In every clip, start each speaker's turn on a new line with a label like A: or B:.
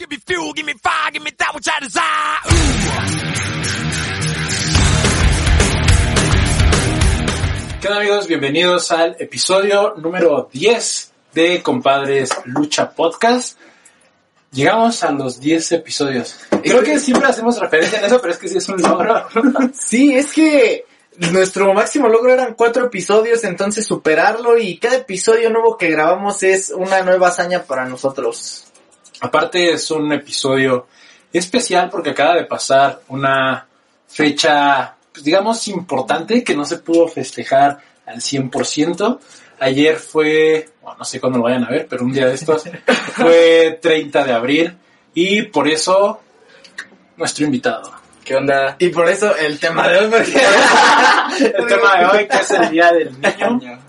A: Give me fuel, give me fire, give me that which I desire.
B: ¿Qué onda amigos? Bienvenidos al episodio número 10 de Compadres Lucha Podcast. Llegamos a los 10 episodios. Creo que siempre hacemos referencia a eso, pero es que sí es un logro.
C: Sí, es que nuestro máximo logro eran cuatro episodios, entonces superarlo y cada episodio nuevo que grabamos es una nueva hazaña para nosotros.
B: Aparte es un episodio especial porque acaba de pasar una fecha, pues, digamos, importante que no se pudo festejar al 100%. Ayer fue, bueno, no sé cuándo lo vayan a ver, pero un día de estos fue 30 de abril y por eso nuestro invitado.
C: ¿Qué onda? Y por eso el tema de hoy, porque...
B: El tema de hoy que es el Día del Niño.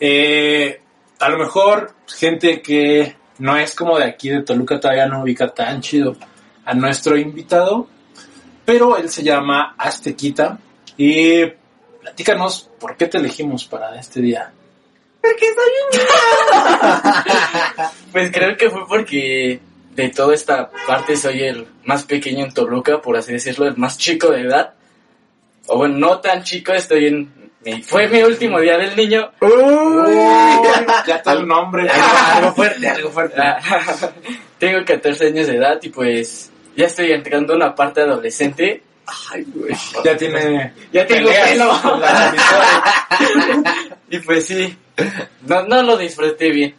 B: Eh, a lo mejor gente que no es como de aquí de Toluca todavía no ubica tan chido a nuestro invitado, pero él se llama Aztequita y platícanos por qué te elegimos para este día.
C: Porque soy un
D: Pues creo que fue porque de toda esta parte soy el más pequeño en Toluca, por así decirlo, el más chico de edad. O bueno, no tan chico, estoy en... mi- Fue mi último día del niño.
B: Ya está el nombre.
C: algo fuerte, algo fuerte.
D: Tengo 14 años de edad y pues ya estoy entrando a una parte adolescente. Ay, güey.
B: Ya tiene.
D: Ya tengo pelo. Y pues sí, no, no lo disfruté bien.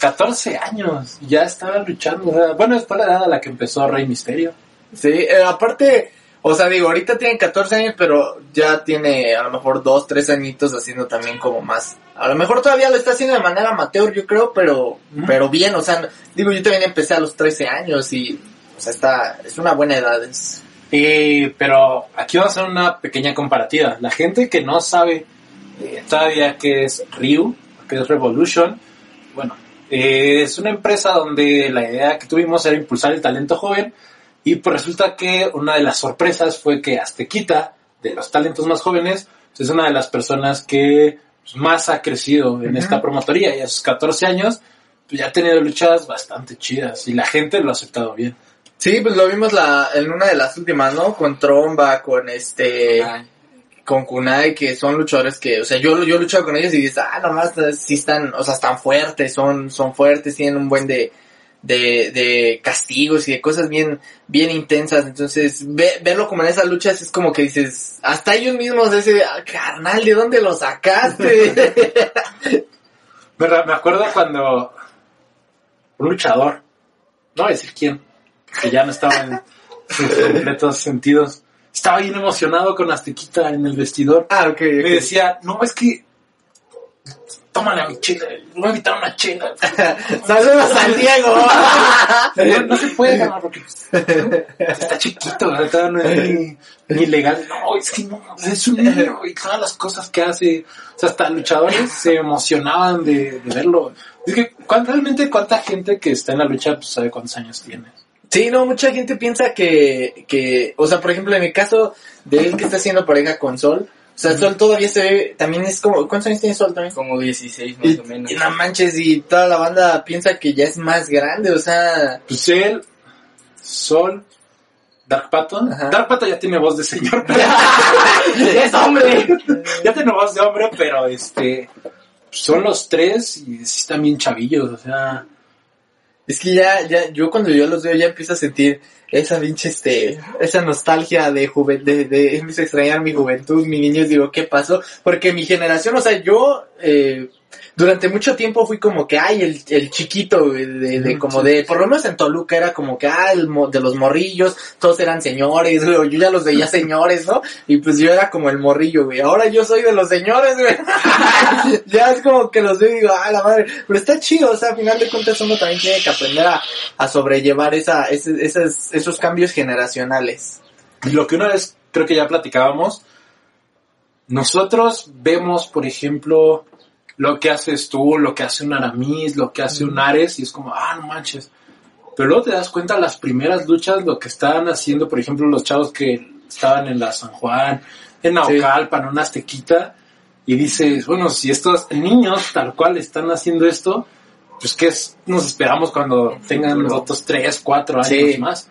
B: 14 años, ya estaba luchando. o sea, bueno, fue la edad a la que empezó Rey Misterio.
C: Sí, eh, aparte, o sea, digo, ahorita tiene 14 años, pero ya tiene a lo mejor 2, 3 añitos haciendo también como más. A lo mejor todavía lo está haciendo de manera amateur, yo creo, pero, pero bien, o sea, digo, yo también empecé a los 13 años y, o sea, está, es una buena edad. Es,
B: Eh, pero aquí vamos a hacer una pequeña comparativa. La gente que no sabe eh, todavía qué es Ryu, que es Revolution, bueno, eh, es una empresa donde la idea que tuvimos era impulsar el talento joven y pues resulta que una de las sorpresas fue que Aztequita, de los talentos más jóvenes, pues, es una de las personas que pues, más ha crecido en esta promotoría y a sus 14 años pues, ya ha tenido luchas bastante chidas y la gente lo ha aceptado bien.
C: Sí, pues lo vimos la, en una de las últimas, ¿no? Con Tromba, con este,
D: Ay,
C: con Kunai, que son luchadores que, o sea, yo, yo he luchado con ellos y dices, ah, nomás sí están, o sea, están fuertes, son, son fuertes, tienen un buen de, de, de castigos y de cosas bien, bien intensas. Entonces, ve- verlo como en esas luchas es como que dices, hasta ellos mismos ese, "Ah, carnal, ¿de dónde lo sacaste?
B: Me, acuerdo cuando un luchador, no voy a decir quién, que ya no estaba en sus completos sentidos, estaba bien emocionado con Aztequita en el vestidor.
C: ah, ok,
B: Me decía, no, es que, tómale a mi chela, me voy a invitar una chela.
C: Saludos a San Diego.
B: No, no se puede, cabrón, porque está chiquito. Todavía no es ni, ni legal. No, es que no, es un niño y todas las cosas que hace. O sea, hasta luchadores se emocionaban de, de verlo. Es que, ¿cuán- realmente, ¿cuánta gente que está en la lucha pues, sabe cuántos años tiene?
C: Sí, no, mucha gente piensa que, que, o sea, por ejemplo, en mi caso de él que está haciendo pareja con Sol, sea, Sol todavía se ve, también es como, ¿cuántos años tiene Sol también?
D: como 16 más
C: Y,
D: o menos.
C: y no manches, y toda la banda piensa que ya es más grande, o sea,
B: Pues él, Sol, Dark Pato.
C: Ajá.
B: Dark Pato ya tiene voz de señor. pero-
C: es hombre.
B: ya tiene voz de hombre, pero este, son los tres y sí están bien chavillos, o sea.
C: Es que ya, ya, yo cuando yo los veo ya empiezo a sentir esa pinche, este, esa nostalgia de juventud, de, de, empiezo a extrañar mi juventud, mi niñez, digo, ¿qué pasó? Porque mi generación, o sea, yo, eh, durante mucho tiempo fui como que, ay, el, el chiquito, güey, de, de, como
B: sí.
C: de, por lo menos en Toluca era como que, ah, el mo- de los morrillos, todos eran señores, güey, yo ya los veía señores, ¿no? Y pues yo era como el morrillo, güey, ahora yo soy de los señores, güey. ya es como que los veo y digo, ah, la madre, pero está chido, o sea, al final de cuentas uno también tiene que aprender a, a sobrellevar esa, ese- esas, esos cambios generacionales.
B: Y lo que una vez creo que ya platicábamos, nosotros vemos, por ejemplo, lo que haces tú, lo que hace un Aramis, lo que hace un Ares, y es como, ah, no manches. Pero luego te das cuenta las primeras luchas, lo que estaban haciendo, por ejemplo, los chavos que estaban en la San Juan, en Naucalpan, en una Aztequita, y dices, bueno, si estos niños tal cual están haciendo esto, pues qué es- nos esperamos cuando tengan otros 3, 4 años
C: Sí.
B: más.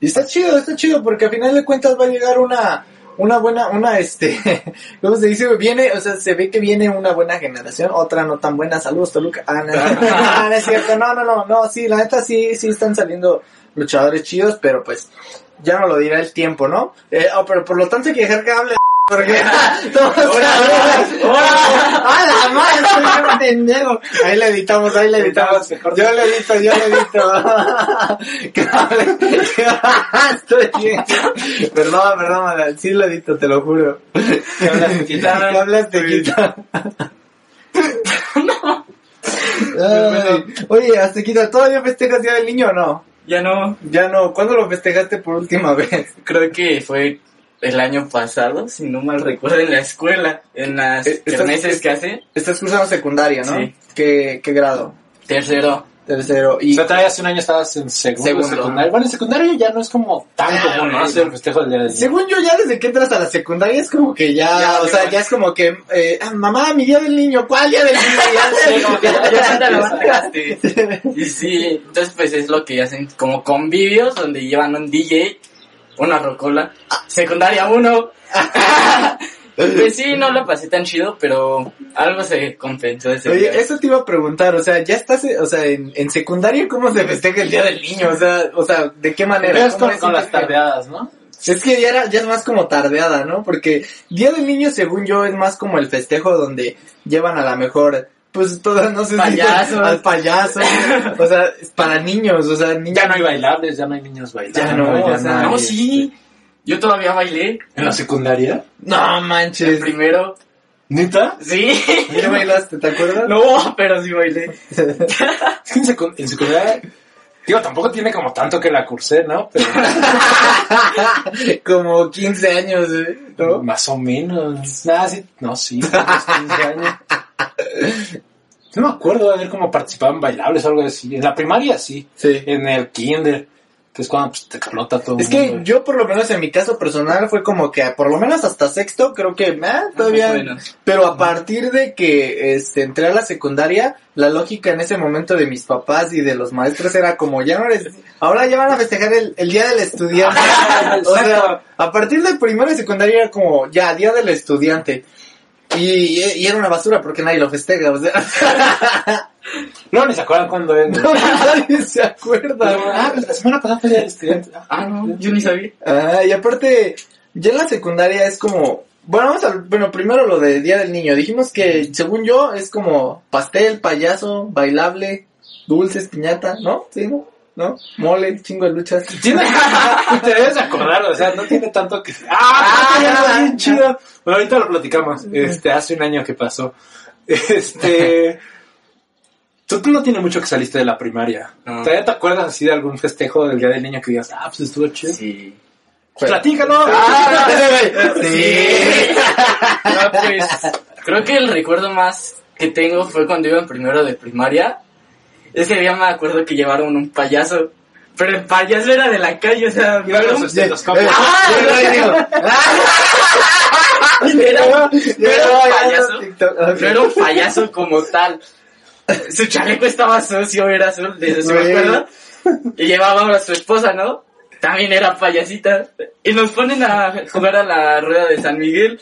C: Y está chido, está chido, porque al final de cuentas va a llegar una, una buena, una, este, ¿cómo se dice? Viene, o sea, se ve que viene una buena generación, otra no tan buena. Saludos, Toluca. Ah, no, Ah, no es cierto, no, no, no, no, sí, la neta sí, sí están saliendo luchadores chidos, pero pues, ya no lo dirá el tiempo, ¿no? Eh, oh, pero por lo tanto hay que dejar que hable, porque todos ¡Ah, la madre! Pendejo! Ahí le editamos, ahí le editamos. Yo le edito, yo le edito. Hable, que- Estoy bien. Perdón, perdón, sí lo edito, te lo juro.
B: ¿Qué hablas?
C: ¿Qué hablas, Tequita? Ay, Oye, Aztequita, ¿todavía festejas Día del Niño o no?
D: Ya no,
C: Ya no. ¿Cuándo lo festejaste por última vez?
D: creo que fue el año pasado, si no mal recuerdo, en la escuela, en las
C: Eh,
D: kermeses que hace,
C: Estás cursando secundaria, ¿no?
D: Sí.
C: ¿Qué, qué grado?
D: tercero.
C: Tercero.
B: O
C: Y
B: sea, todavía hace un año estabas en segundo,
C: Segundo.
B: Bueno, en secundario ya no es como tan
C: Ah,
B: común, ¿no?
C: bueno.
B: Hacer el festejo del día del niño.
C: Según yo, ya desde que entras a la secundaria es como que ya,
D: Ya,
C: o sea,
D: ya.
C: ya es como que, eh, ah, mamá, mi día del niño, ¿cuál día del niño? Ya,
D: Sí. Y sí, entonces pues es lo que hacen como convivios donde llevan un DJ, una rocola, secundaria 1. pues sí, no lo pasé tan chido, pero algo se compensó ese
C: Oye,
D: día.
C: eso te iba a preguntar, o sea, ya estás, o sea, en, en secundaria, ¿cómo se festeja el día del niño? O sea, o sea, ¿de qué manera?
B: Es
C: ¿Cómo
B: con, con las tardeadas, ¿no?
C: Es que ya, era, ya es más como tardeada, ¿no? Porque Día del Niño, según yo, es más como el festejo donde llevan a la mejor, pues todas, no sé
D: Payasos.
C: si al payaso, o sea, es para niños, o sea, niños.
B: Ya no hay bailables, ya no hay niños bailando.
C: Ya no,
B: ya
C: o sea,
D: No, sí, yo todavía bailé
B: ¿En la secundaria?
C: No
D: el
C: manches.
D: primero.
B: ¿Neta?
D: Sí.
C: ¿Ya bailaste, te acuerdas?
D: No, pero sí bailé.
B: Es que en, secu- en secundaria... Digo, tampoco tiene como tanto que la cursé, ¿no? Pero
C: como 15 años, ¿eh? ¿no?
B: más o menos. Nada, sí, no, sí, unos 15 años. No me acuerdo de haber como participado en bailables o algo así. En la primaria sí.
C: Sí.
B: En el kinder, que es cuando pues, te explota todo.
C: Es
B: el
C: que yo por lo menos en mi caso personal fue como que por lo menos hasta sexto creo que ah, todavía
D: Bueno.
C: pero a partir de que este entré a la secundaria la lógica en ese momento de mis papás y de los maestros era como ya no eres ahora ya van a festejar el, el día del estudiante o sea a partir de primero y secundaria era como ya día del estudiante y, y era una basura porque nadie lo festeja o sea
B: No, ni se acuerdan cuando es.
C: no, nadie se acuerda
B: Ah, pues la semana pasada fue el estudiante.
D: Ah, no, yo ni sabía.
C: Ah, y aparte, ya en la secundaria es como, bueno, vamos a, bueno, primero lo de Día del Niño. Dijimos que, según yo, es como pastel, payaso, bailable, dulces, piñata, ¿no? ¿Sí, no? ¿No? Mole, chingo de luchas.
B: Tiene, te debes de acordar, o sea, no tiene tanto que... ¡Ah! ya, bien chido! Bueno, ahorita lo platicamos. Este, hace un año que pasó. Este... Tú no tiene mucho que saliste de la primaria.
D: No.
B: ¿Todavía te acuerdas así de algún festejo del Día del Niño que digas, ah, pues estuvo chido?
D: Sí.
B: ¡Platícalo!
C: Ah, sí.
D: No, pues, creo que el recuerdo más que tengo fue cuando iba en primero de primaria. Ese día me acuerdo que llevaron un payaso. Pero el payaso era de la calle, o sea, era
B: los
D: un-
B: estetoscopios.
D: Era- un payaso. Como tal. Su chaleco estaba sucio, era azul, de eso me acuerdo. Y llevaba a su esposa, ¿no? También era payasita. Y nos ponen a jugar a la rueda de San Miguel.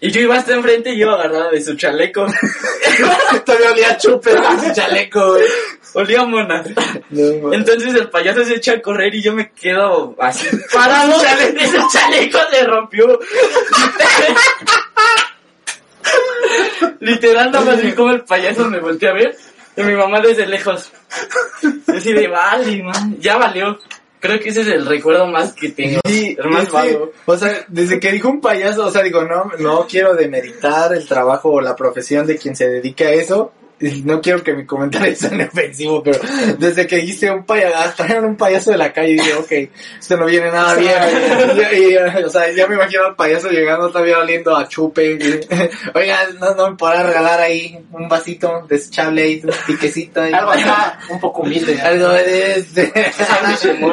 D: Y yo iba hasta enfrente y iba agarrada de su chaleco.
C: Todavía olía chupe en su chaleco, güey.
D: Olía mona.
C: No.
D: Entonces el payaso se echa a correr y yo me quedo así parado. y su chaleco se rompió. Literal, nada más vi como el payaso me volteé a ver. Y mi mamá desde lejos. Yo Así de, vale, man. Ya valió. Creo que ese es el recuerdo más que tengo.
C: Sí,
D: el más vago.
C: o sea, desde que dijo un payaso, o sea, digo, no, no quiero demeritar el trabajo o la profesión de quien se dedica a eso. No quiero que mi comentario sea ofensivo, pero desde que dijiste un payaso, trajeron un payaso de la calle y dije, ok, esto no viene nada bien. Y, y, o sea, ya me imagino al payaso llegando todavía oliendo a chupe. y, Oiga, no, no me podrá regalar ahí un vasito desechable ahí, un piquecito. ahí?"
B: Algo acá, un poco humilde.
C: Algo de este.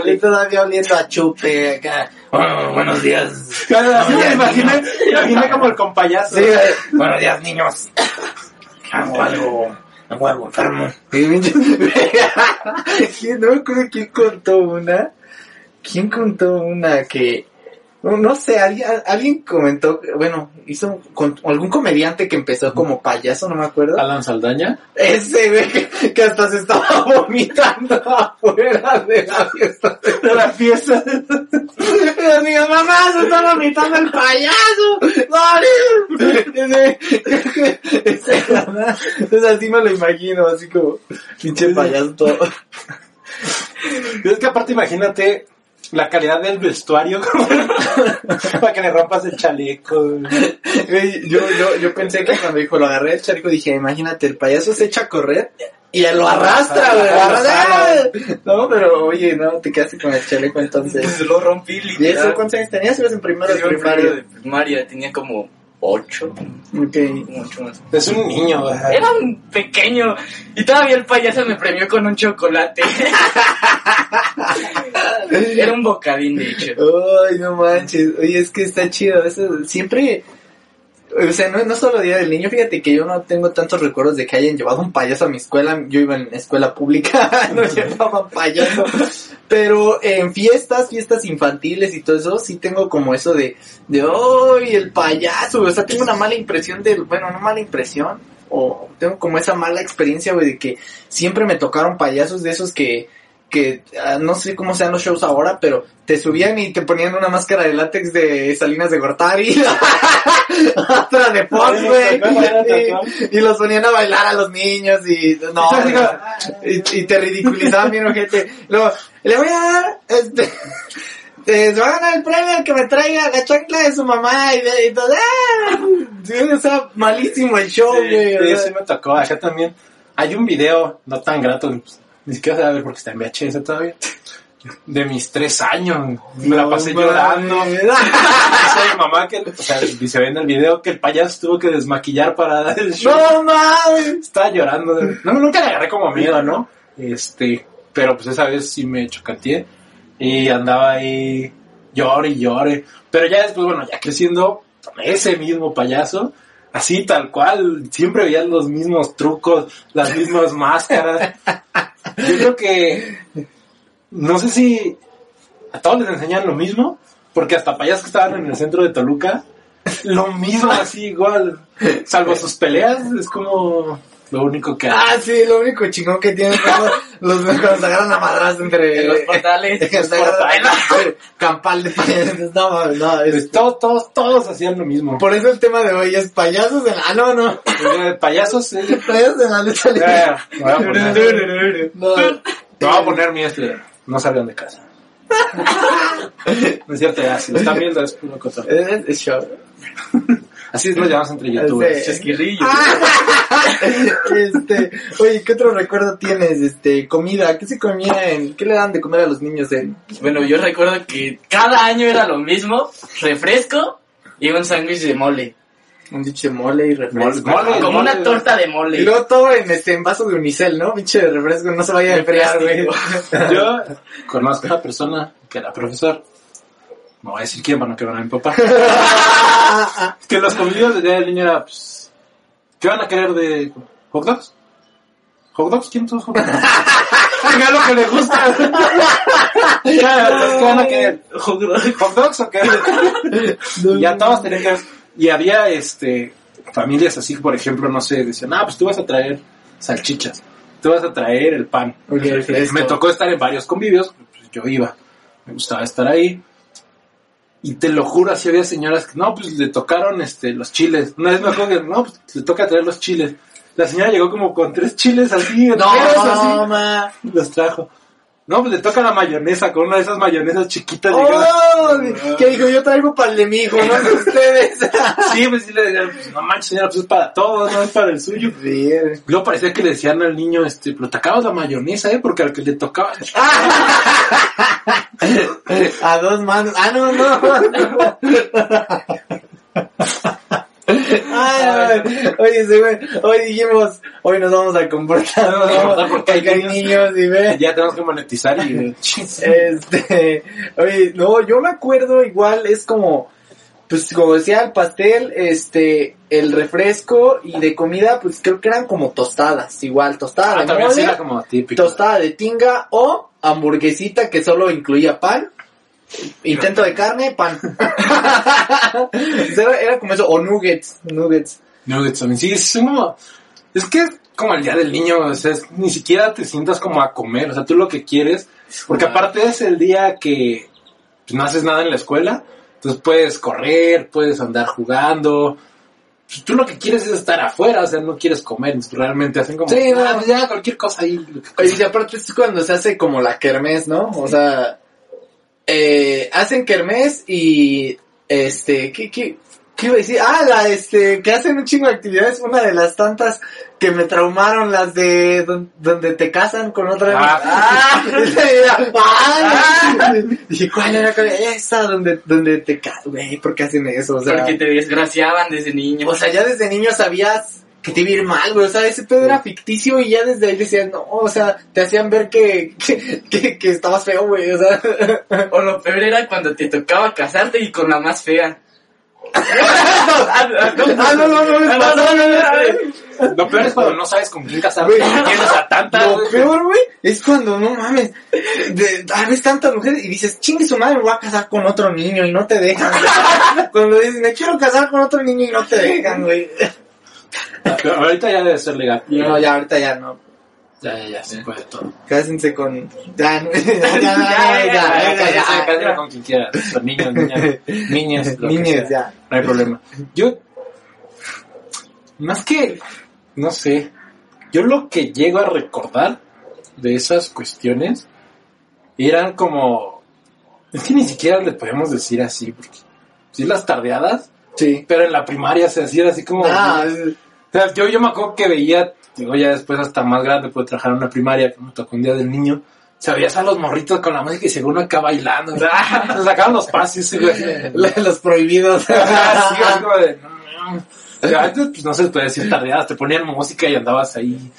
C: Y todavía oliendo a chupe acá. Oh, buenos días.
B: Claro, sí, me
C: ya,
B: imaginé, me imaginé como el compayazo.
C: Sí, eh, buenos días, niños. Hago algo a huevo, enfermo. ¿Quién- no me acuerdo quién contó una. ¿Quién contó una que... No, no sé, alguien, alguien comentó, bueno, hizo con, algún comediante que empezó como payaso, no me acuerdo.
B: Alan Saldaña.
C: Ese, güey, que, que hasta se estaba vomitando afuera de la fiesta.
B: De la fiesta.
C: Mi mamá se está vomitando el payaso. ¡No! Ese, ese, Entonces así me lo imagino, así como pinche payaso todo.
B: Es que aparte imagínate la calidad del vestuario para que le rompas el chaleco.
C: Güey, Yo, yo, yo pensé que cuando dijo lo agarré el chaleco dije, imagínate, el payaso se echa a correr y él lo arrastra, güey. lo arrastra. No, pero oye, no, te quedaste con el chaleco entonces.
D: Pues lo rompí
C: ¿Y eso
D: literal.
C: cuántos años tenías? Ibas en primero de primaria.
D: de primaria, tenía como ocho,
C: Ok.
D: como ocho más.
B: Es un niño. ¿verdad?
D: Era un pequeño y todavía el payaso me premió con un chocolate. Era un bocadín, de hecho.
C: Ay, no manches. Oye, es que está chido. Eso siempre. O sea, no, no solo Día del Niño, fíjate que yo no tengo tantos recuerdos de que hayan llevado un payaso a mi escuela. Yo iba en escuela pública, no llevaban payaso. Pero en fiestas, fiestas infantiles y todo eso, sí tengo como eso de, de, ¡ay, el payaso! O sea, tengo una mala impresión del, bueno, no mala impresión, o tengo como esa mala experiencia, güey, de que siempre me tocaron payasos de esos que, que ah, no sé cómo sean los shows ahora, pero te subían y te ponían una máscara de látex de Salinas de Gortari, otra de Fox, güey, y, y los ponían a bailar a los niños y no, y, y te ridiculizaban bien, ojete. Luego, le voy a dar, este, se va a ganar el premio el que me traiga la chancla de su mamá y, de, y todo, ¡ah! Sí, o sea, malísimo el show, güey.
B: Sí, sí me tocó. Acá también hay un video no tan grato, pues, ni siquiera se va a ver porque está en VHS todavía. De mis tres años. Me la pasé
C: No
B: llorando. Dice mi mamá que, o sea, se ve en el video que el payaso tuvo que desmaquillar para dar el show.
C: No mames.
B: Estaba llorando. No, nunca le agarré como miedo, ¿no? Este, pero pues esa vez sí me chocateé y andaba ahí llore y llore. Pero ya después, bueno, ya creciendo, ese mismo payaso, así tal cual, siempre veía los mismos trucos, las mismas máscaras. Yo creo que, no sé si a todos les enseñan lo mismo, porque hasta payasos que estaban en el centro de Toluca, lo mismo así igual, salvo sus peleas, es como lo único que
C: Ah, sí, lo único chingón que tienen cuando los cuando se agarran a madras entre
D: En los portales.
C: se agarran a- campal de payasos. No, no, es-
B: Pues todos, todos, todos hacían lo mismo.
C: por eso el tema de hoy es payasos en la, ah, no, no,
B: Eh, Payasos, eh,
C: payasos en la lucha libre.
B: me voy a poner,
C: No,
B: me voy a poner mi este, no salgan de casa. No es cierto, ya, si lo están viendo es puro cotorreo.
C: es, es show.
B: Así nos llamamos entre youtubers.
C: Este-
D: Chasquirrillo.
C: este, oye, ¿qué otro recuerdo tienes? Este, comida, ¿qué se comía en, qué le dan de comer a los niños en?
D: Bueno, yo recuerdo que cada año era lo mismo, refresco y un sándwich de mole.
C: Un dicho mole y refresco.
B: Mole, mole.
D: Como una torta de
C: Y
D: mole.
C: luego todo en este en vaso de unicel, ¿no? Pinche de refresco, no se vaya a enfriar, güey.
B: Yo conozco a una persona que era profesor. No voy a decir quién para no quebrar a mi papá. que los comidos de día del niño era, pues, ¿qué van a querer de hot dogs? ¿Hot dogs? ¿Quién son hot dogs? ¿Qué es lo que le gusta? ¿Qué ¿Qué van a querer? ¿Hot dogs o qué? Y ya todos tenían que... Y había, este, familias así, por ejemplo, no sé, decían, ah, pues tú vas a traer salchichas, tú vas a traer el pan. Me tocó estar en varios convivios, pues yo iba, me gustaba estar ahí. Y te lo juro, así había señoras que, no, pues le tocaron este los chiles. Una vez me acuerdo que, no, pues le toca traer los chiles. La señora llegó como con tres chiles así,
C: No,
B: así, los trajo. No, pues le toca la mayonesa, con una de esas mayonesas chiquitas.
C: Oh,
B: llegadas.
C: que dijo, yo traigo para el de mi hijo, no de ustedes.
B: Sí, pues sí le decían, pues no manches señora, pues es para todos, no es para el suyo.
C: Bien.
B: Luego parecía que le decían al niño, este, pero te acabas la mayonesa, eh, porque al que le tocaba,
C: A dos manos. Ah, no, no. Ay, oye, güey, hoy dijimos, hoy nos vamos a comportar,
B: Nos vamos a comportar
C: niños. y ve.
B: ya tenemos que monetizar y...
C: Este, oye, no, yo me acuerdo igual, es como, pues como decía, el pastel, este, el refresco y de comida, pues creo que eran como tostadas, igual, tostada
B: Ah,
C: de mole,
B: era como típico.
C: tostada de tinga o hamburguesita que solo incluía pan, intento de carne, pan. era, era como eso, o nuggets, nuggets.
B: Nuggets también. Sí, es como. Es que es como el día del niño. O sea, es- ni siquiera te sientas como a comer. O sea, tú lo que quieres. Porque aparte es el día que pues, no haces nada en la escuela. Entonces puedes correr, puedes andar jugando. Pues, tú lo que quieres es estar afuera. O sea, no quieres comer. Realmente hacen como.
C: Sí, no.
B: "Ah, ya, cualquier cosa ahí.
C: y aparte es cuando se hace como la kermés, ¿no? O sea, eh, hacen kermés y, este, ¿qué, qué, qué iba a decir? Ah, la, este, que hacen un chingo de actividades, una de las tantas que me traumaron, las de don- donde te casan con otra.
B: Ah.
C: ah, ¿Y cuál era? Esa, donde, donde te casas, güey, ¿por qué hacen eso? O sea,
D: Porque te desgraciaban desde niño.
C: o sea, ya desde niño sabías que te ir mal, güey. O sea, ese pedo era ficticio y ya desde ahí decían, no, o sea, te hacían ver que, que, que, que estabas feo, güey. O sea,
D: O lo peor era cuando te tocaba casarte y con la más fea. no,
C: no, no, no, me
D: no,
C: pasó,
D: no, no,
C: no,
D: no.
B: Lo peor es cuando no sabes con quién casarte. Tienes a tantas.
C: Lo peor, güey, es cuando, no mames, de, ah, ves tantas mujeres y dices, chingue su madre, me voy a casar con otro niño y no te dejan. cuando dices, me quiero casar con otro niño y no te dejan, güey.
B: Ahorita ya debe ser legal.
C: No, ya, ahorita ya no.
B: Ya, ya, ya, se puede todo.
C: Cásense con... Ya, ya, ya, ya, ya.
B: con quien quiera. Niños, niñas, niñas, sea.
C: ya.
B: No hay problema. Yo, más que, no sé, yo lo que llego a recordar de esas cuestiones eran como, es que ni siquiera le podemos decir así, porque sí las tardeadas,
C: Sí.
B: pero en la primaria se hacía así como,
C: Ah,
B: o sea, yo, yo me acuerdo que veía, digo, ya después hasta más grande pude trabajar en una primaria, que me tocó un día del niño, sabías a los morritos con la música y según uno acá bailando, se sacaban los pases, güey.
C: los prohibidos.
B: Así como de, antes, pues no se les puede decir tardeadas, te ponían música y andabas ahí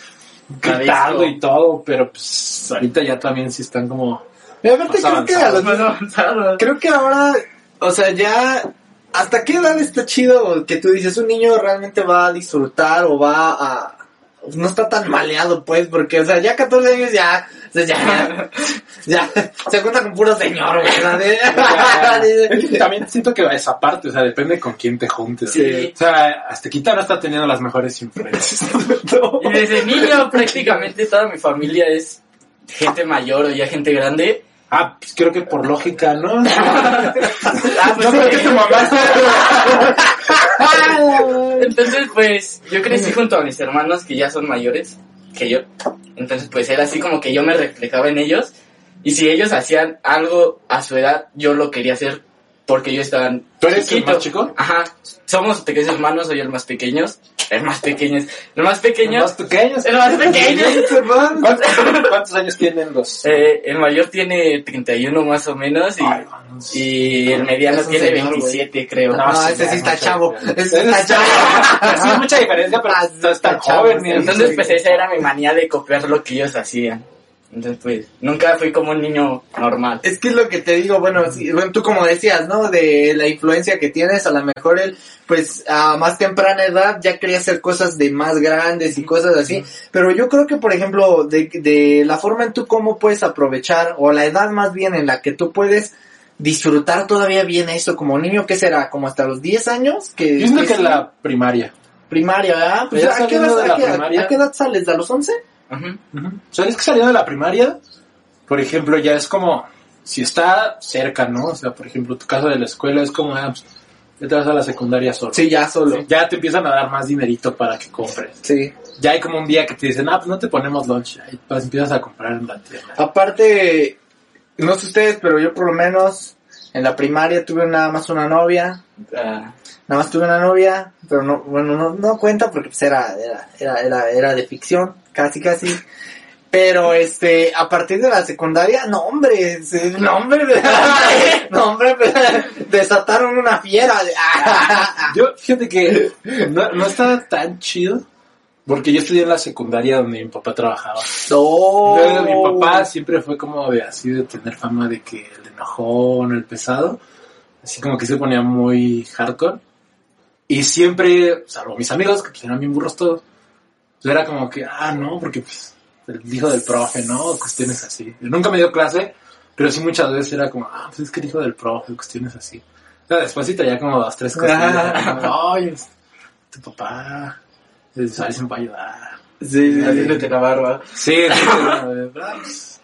B: gritando y todo, pero pues ahorita ya también sí están como...
C: Mira, aparte creo que a los
B: avanzados.
C: Creo que ahora, o sea, ya, ¿hasta qué edad está chido que tú dices un niño realmente va a disfrutar o va a... No está tan maleado, pues, porque, o sea, ya 14 años ya, o sea, ya, ya, se cuenta con puro señor, güey,
B: también siento que esa parte, o sea, depende con quién te juntes.
D: Sí.
B: O sea, hasta quita no está teniendo las mejores influencias.
C: No.
D: Y desde niño prácticamente toda mi familia es gente mayor o ya gente grande.
B: Ah, pues creo que por lógica, ¿no?
D: Ah, pues
B: No creo que tu mamá
D: Entonces, pues, yo crecí junto a mis hermanos que ya son mayores que yo. Entonces, pues, era así como que yo me reflejaba en ellos. Y si ellos hacían algo a su edad, yo lo quería hacer porque ellos estaban
B: ¿Tú eres el
D: chiquitos.
B: más chico?
D: Ajá. Somos pequeños hermanos, soy el más pequeño. El más pequeño. El más pequeño.
B: Más pequeños.
D: El más pequeño.
B: ¿Cuántos, cuántos años tienen los...?
D: Eh, el mayor tiene 31 más o menos y,
B: Ay,
D: y el mediano
C: Es
D: tiene
C: señor,
D: 27 creo.
B: No,
C: No, ese sí está chavo. Ese está chavo.
B: Sí, mucha diferencia, pero
C: Ah,
B: está, está
C: chavo,
B: joven.
C: sí.
D: Entonces, pues esa era mi manía de copiar lo que ellos hacían. Entonces, pues, nunca fui como un niño normal.
C: Es que es lo que te digo, bueno, sí, bueno, tú como decías, ¿no? De la influencia que tienes, a lo mejor él, pues a más temprana edad ya quería hacer cosas de más grandes y cosas así, pero yo creo que, por ejemplo, de, de la forma en tú cómo puedes aprovechar, o la edad más bien en la que tú puedes disfrutar todavía bien eso como niño, ¿qué será? ¿Como hasta los 10 años? Que,
B: Yo que
C: sí,
B: la primaria.
C: primaria, ¿verdad? Pues,
B: Ya
C: ¿a, qué edad,
B: de la
C: a qué edad-
B: primaria.
C: a qué edad sales? ¿A los 11?
B: O sea, es que saliendo de la primaria, por ejemplo, ya es como, si está cerca, ¿no? O sea, por ejemplo, tu caso de la escuela es como, ah, pues, ya te vas a la secundaria solo.
C: Sí, ya solo.
B: Ya te empiezan a dar más dinerito para que compres.
C: Sí.
B: Ya hay como un día que te dicen, ah, pues no te ponemos lunch. Ahí pues empiezas a comprar en la tienda.
C: Aparte, no sé ustedes, pero yo por lo menos en la primaria tuve nada más una novia.
D: Ah,
C: Nada más tuve una novia, pero no, bueno, no, no cuenta porque pues era, era, era, era, era de ficción, casi, casi. Pero este, a partir de la secundaria, no hombre, no hombre, no hombre, desataron una fiera.
B: Yo, fíjate que no, no está tan chido. Porque yo estudié en la secundaria donde mi papá trabajaba.
C: No.
B: Entonces, mi papá siempre fue como de así de tener fama de que el enojón, el pesado. Así como que se ponía muy hardcore. Y siempre, salvo mis amigos, que pues eran bien burros todos, pues era como que, ah, no, porque pues el hijo del profe, ¿no? Cuestiones así. Nunca me dio clase, pero sí muchas veces era como, ah, pues es que el hijo del profe, cuestiones así. O sea, después sí traía como dos, tres cosas. Ay, tu papá, es- a ver si me va a ayudar.
C: Sí, sí, haciéndote la barba.
B: Sí, sí, sí, ah, pues,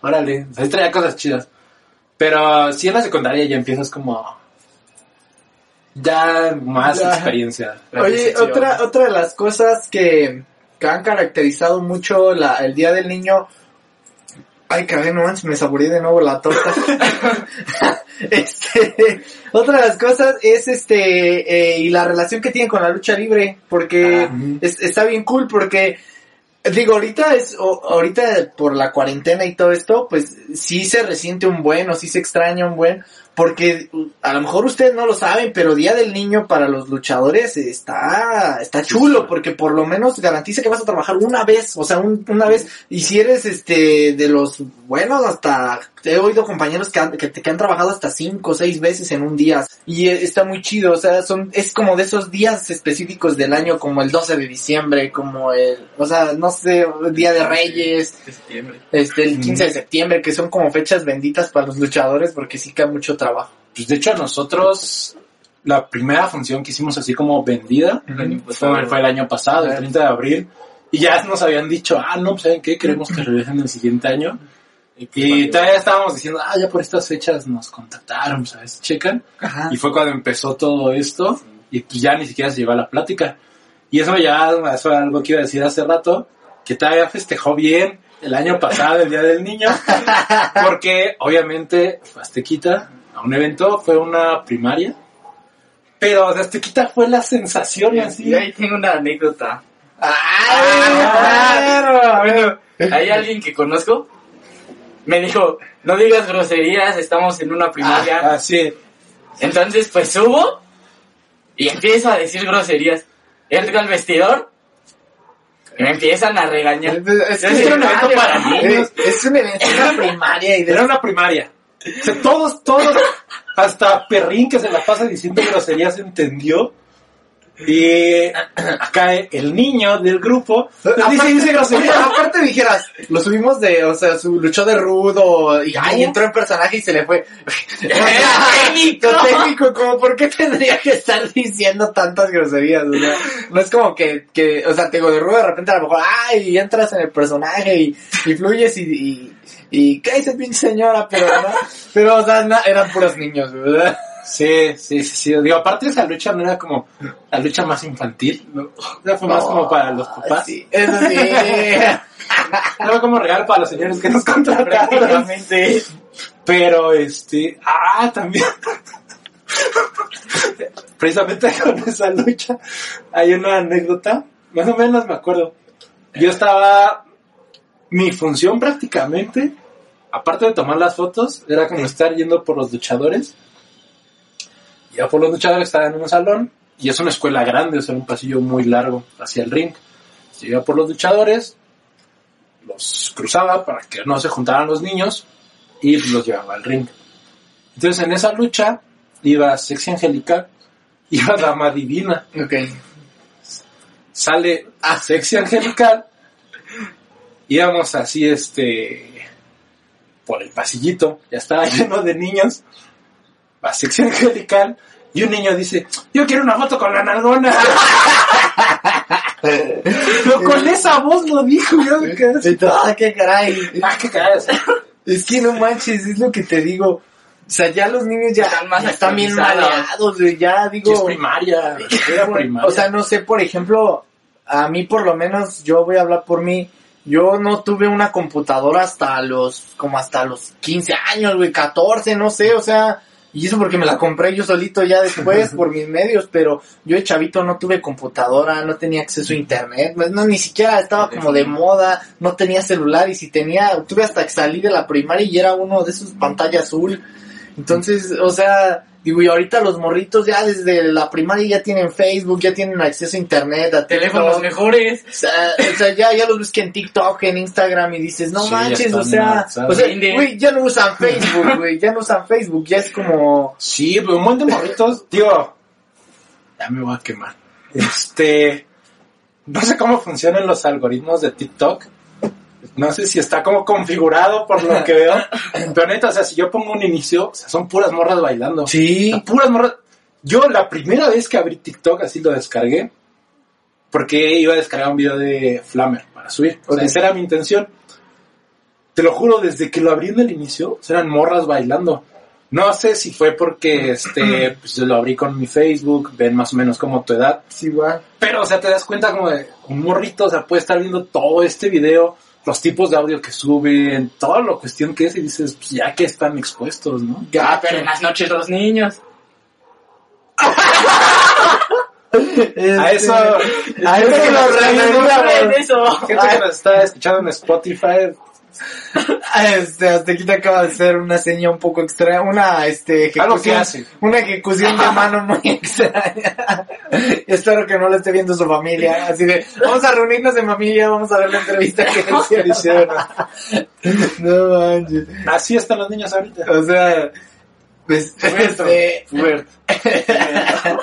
B: órale, ahí traía cosas chidas. Pero sí en la secundaria ya empiezas como ya más
C: Ya.
B: experiencia.
C: Oye, otra, otra de las cosas que, que han caracterizado mucho la, el Día del Niño. Ay, cabrón, no manches, me saboreé de nuevo la torta. este, otra de las cosas es este, eh, y la relación que tiene con la lucha libre, porque
B: Ah,
C: es- está bien cool, porque Digo, ahorita es, o- ahorita por la cuarentena y todo esto, pues sí se resiente un buen o sí se extraña un buen, porque a lo mejor ustedes no lo saben, pero Día del Niño para los luchadores está, está chulo, porque por lo menos garantiza que vas a trabajar una vez, o sea, un- una vez, y si eres este, de los buenos hasta, he oído compañeros que han, que, que han trabajado hasta cinco o seis veces en un día, y eh, está muy chido, o sea, son, es como de esos días específicos del año, como el 12 de diciembre, como el, o sea, no sé, Día de Reyes, este, el 15 de septiembre, que son como fechas benditas para los luchadores porque sí cae mucho trabajo.
B: Pues de hecho nosotros, la primera función que hicimos así como vendida, fue, fue el año pasado, el
C: Ajá.
B: 30 de abril, y ya nos habían dicho, ah, no, pues ¿saben qué? Queremos que regresen el siguiente año. Y todavía estábamos diciendo, ah, ya por estas fechas nos contactaron, si checan.
C: Ajá.
B: Y fue cuando empezó todo esto, y pues ya ni siquiera se llevó a la plática. Y eso ya, eso era algo que iba a decir hace rato, que todavía festejó bien el año pasado, el Día del Niño, porque obviamente fue Aztequita a un evento, fue una primaria, pero de Aztequita fue la sensación así.
D: Y ahí tengo una anécdota.
C: ¡Ay,
D: Bueno, hay alguien que conozco. Me dijo, no digas groserías, estamos en una primaria.
B: Ah, sí.
D: Entonces, pues subo y empiezo a decir groserías. Entro al vestidor y me empiezan a regañar.
C: Es
D: Es un evento para niños.
C: Es, es un evento, es una primaria y de
B: Era una primaria. Todos, todos, hasta Perrín que se la pasa diciendo groserías entendió. Y acá el niño del grupo dice, dice groserías.
C: Aparte dijeras, lo subimos de, o sea, su luchó de rudo y ay, entró en personaje y se le fue.
D: técnico!
C: Lo técnico, como, ¿por qué tendría que estar diciendo tantas groserías? O sea, no es como que, que, o sea, te digo, de rudo de repente a lo mejor, ay, entras en el personaje y, y fluyes y, y, y ¿qué dice pinche señora? Pero, ¿no? Pero, o sea, no, eran puros niños, ¿verdad?
B: Sí, sí, sí, sí. Digo, aparte esa lucha no era como la lucha más infantil, ¿no? O sea, fue más como para los papás.
C: Sí, eso sí.
B: No fue como regalo para los señores que nos contrataron. Pero, este, ah, también. Precisamente con esa lucha hay una anécdota, más o menos me acuerdo. Yo estaba, mi función prácticamente, aparte de tomar las fotos, era como estar yendo por los luchadores. Ya por los luchadores estaba en un salón y es una escuela grande, o sea, un pasillo muy largo hacia el ring. Yo iba por los luchadores, los cruzaba para que no se juntaran los niños y los llevaba al ring. Entonces en esa lucha iba Sexy Angelical, iba Dama Divina,
C: ok.
B: sale a Sexy Angelical, íbamos así este por el pasillito, ya estaba lleno de niños, va Sexy Angelical y un niño dice, yo quiero una foto con la nalgona. Pero con esa voz lo dijo, yo me quedé
C: ah, qué caray.
B: ah, qué cagada.
C: Es que no manches, es lo que te digo. O sea, ya los niños ya,
D: Están más
C: ya están bien güey, ya digo.
B: es primaria, era primaria.
C: O sea, no sé, por ejemplo, a mí por lo menos, yo voy a hablar por mí, yo no tuve una computadora hasta los, como hasta los 15 años, güey, 14, no sé, o sea, y eso porque me la compré yo solito ya después por mis medios, pero yo de chavito no tuve computadora, no tenía acceso a internet, no, ni siquiera estaba como de moda, no tenía celular y si tenía, tuve hasta que salí de la primaria y era uno de esos pantalla azul. Entonces, o sea, digo, y ahorita los morritos ya desde la primaria ya tienen Facebook, ya tienen acceso a internet, a
D: Teléfonos
C: TikTok.
D: mejores.
C: O sea, o sea, ya, ya los ves que en TikTok, en Instagram y dices, no
B: Sí,
C: manches, o sea, o sea, güey, ya no usan Facebook, güey, ya no usan Facebook, ya es como,
B: Sí, pero un buen de morritos, digo, ya me voy a quemar. Este, no sé cómo funcionan los algoritmos de TikTok. No sé si está como configurado por lo que veo. Pero neta, o sea, si yo pongo un inicio, o sea, son puras morras bailando.
C: sí,
B: sea, puras morras. Yo la primera vez que abrí TikTok así lo descargué, porque iba a descargar un video de Flammer para subir. O sea, esa era mi intención. Te lo juro, desde que lo abrí en el inicio, eran morras bailando. No sé si fue porque este, pues lo abrí con mi Facebook, ven más o menos como tu edad.
C: sí, igual.
B: Pero, o sea, te das cuenta como de un morrito, o sea, puede estar viendo todo este video, los tipos de audio que suben, toda la cuestión que es, y dices, pues ya que están expuestos, ¿no?
D: Ah, pero en las noches los niños.
B: A eso,
C: a eso
B: que
C: nos
D: eso.
B: gente que nos está escuchando en Spotify,
C: Este, Aztequita acaba de hacer una seña un poco extraña, una, este,
B: que
C: ejecución,
B: hace.
C: una ejecución de mano muy extraña. Espero que no lo esté viendo su familia, así de, vamos a reunirnos en familia, vamos a ver la entrevista que le hicieron. No manches.
B: Así están los niños ahorita.
C: O sea, pues, este,
D: Fuerte.
C: Oye, ¿cu-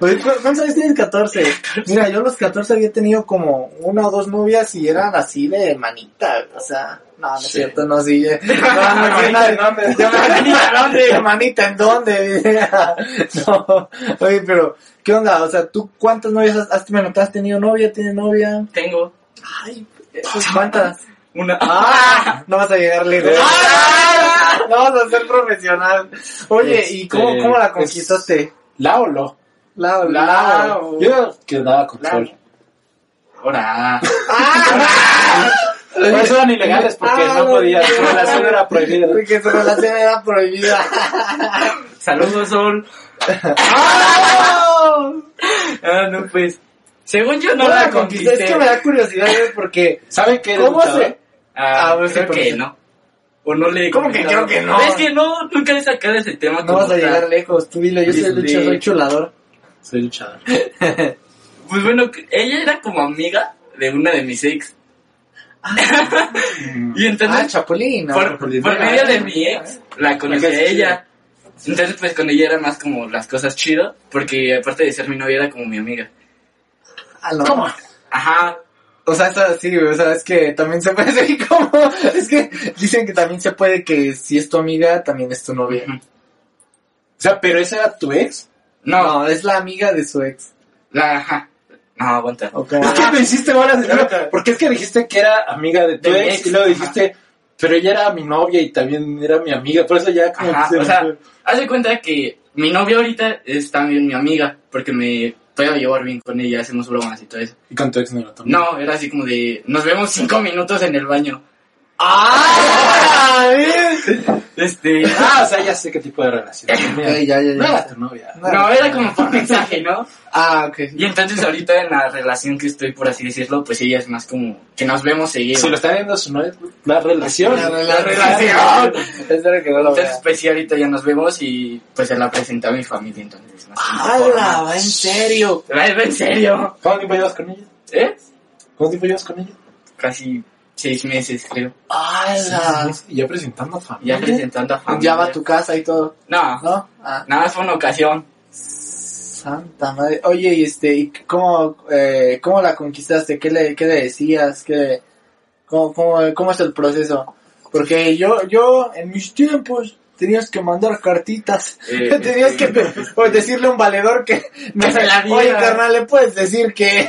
C: ¿Cuántos años tienes? 14. Mira, yo a los 14 había tenido como una o dos novias y eran así de manita, o sea, no, no es
B: Sí.
C: cierto, no, sí. eh. No, no, no, de manita, ¿dónde? De manita, ¿en dónde? No, oye, pero, ¿qué onda? O sea, ¿tú cuántas novias has, has, bueno, ¿te has tenido novia? ¿Tienes novia?
D: Tengo
C: Ay, pues, ¿cuántas?
D: una.
C: ¡Ah! No vas a llegar lejos.
B: ¡Ah!
C: No vas a ser profesional. Oye, ¿y
B: Este,
C: cómo, cómo la
B: es-
C: conquistaste?
B: ¿La o lo?
C: La,
D: La-
B: Yo quedaba con sol.
D: Ahora.
B: Por eso eran ilegales, porque
C: Ah,
B: no podía, su relación era prohibida.
C: Porque su relación era prohibida.
D: Saludos, Sol. Ah, no, pues. Según yo no
C: No
D: la
C: conquisté.
D: conquisté.
C: Es que me da curiosidad, güey, porque...
B: ¿Saben qué?
C: ¿Cómo
B: luchador?
C: se...?
D: Ah,
C: Ah, pues
D: creo que no. O no le
C: ¿Cómo que creo que no?
D: Es que no, nunca he sacado ese tema.
C: No vas a llegar lejos. Tú dile, yo soy luchador, soy chulador.
B: Soy luchador.
D: Pues bueno, ella era como amiga de una de mis ex. y
C: Ah,
D: entonces,
C: Chapulín. ¿no?
D: por,
B: Chapulín.
D: por medio de mi ex, la conocí a ella. Entonces, pues con ella era más como las cosas chido, porque aparte de ser mi novia, era como mi amiga.
C: Ah.
B: ¿Cómo?
D: Ajá.
C: O sea, eso sí, güey, o sea, es que también se puede decir como... Es que dicen que también se puede que si es tu amiga, también es tu novia.
B: O sea, pero esa era tu ex.
D: No,
C: No, es la amiga de su ex.
D: la, ajá. No, aguanta.
C: O como...
B: ¿Por qué me hiciste bolas de? Porque es que dijiste que era amiga de tu
D: De
B: ex
D: ex,
B: y luego
D: ajá.
B: dijiste, pero ella era mi novia y también era mi amiga. Por eso ya como
D: Ajá,
B: que se
D: o sea,
B: fue.
D: haz de cuenta que mi novia ahorita es también mi amiga, porque me puedo llevar bien con ella, hacemos bromas y todo eso.
B: Y con tu ex no era también.
D: No, era así como de, nos vemos cinco minutos en el baño.
C: ¡Ah!
D: Este,
B: Ah, o sea, ya sé qué tipo de relación. Mira,
C: Ya, ya, ya, ya.
B: No era tu novia.
D: no, era como por mensaje, ¿no?
C: Ah, ok.
D: Y entonces ahorita en la relación que estoy, por así decirlo, pues ella es más como que nos vemos seguido.
B: Si lo está viendo su novia, la relación.
C: La
D: La relación.
C: Espero que no lo
D: Entonces,
C: vea.
D: pues sí, ahorita ya nos vemos y pues se la presenta a mi familia, entonces. Más
C: ¡Hala! ¿Va en serio?
D: Va en serio.
B: ¿Cuánto tiempo llevas con ella?
D: ¿Eh?
B: ¿Cuánto tiempo llevas con ella?
D: Casi seis meses, creo.
C: ¡Hala!
B: Ya presentando familia.
D: Ya presentando a familia.
C: Ya va a tu casa y todo,
D: No,
C: ¿no? Ah.
D: nada más fue una ocasión.
C: Santa madre. Oye, y este, ¿y cómo, eh, cómo la conquistaste? ¿Qué le, qué le decías? ¿Qué, cómo, cómo, cómo es el proceso? Porque yo, yo, en mis tiempos, tenías que mandar cartitas.
D: Eh,
C: tenías que o decirle a un valedor que,
D: Que se la
C: oye, carnal, le puedes decir que,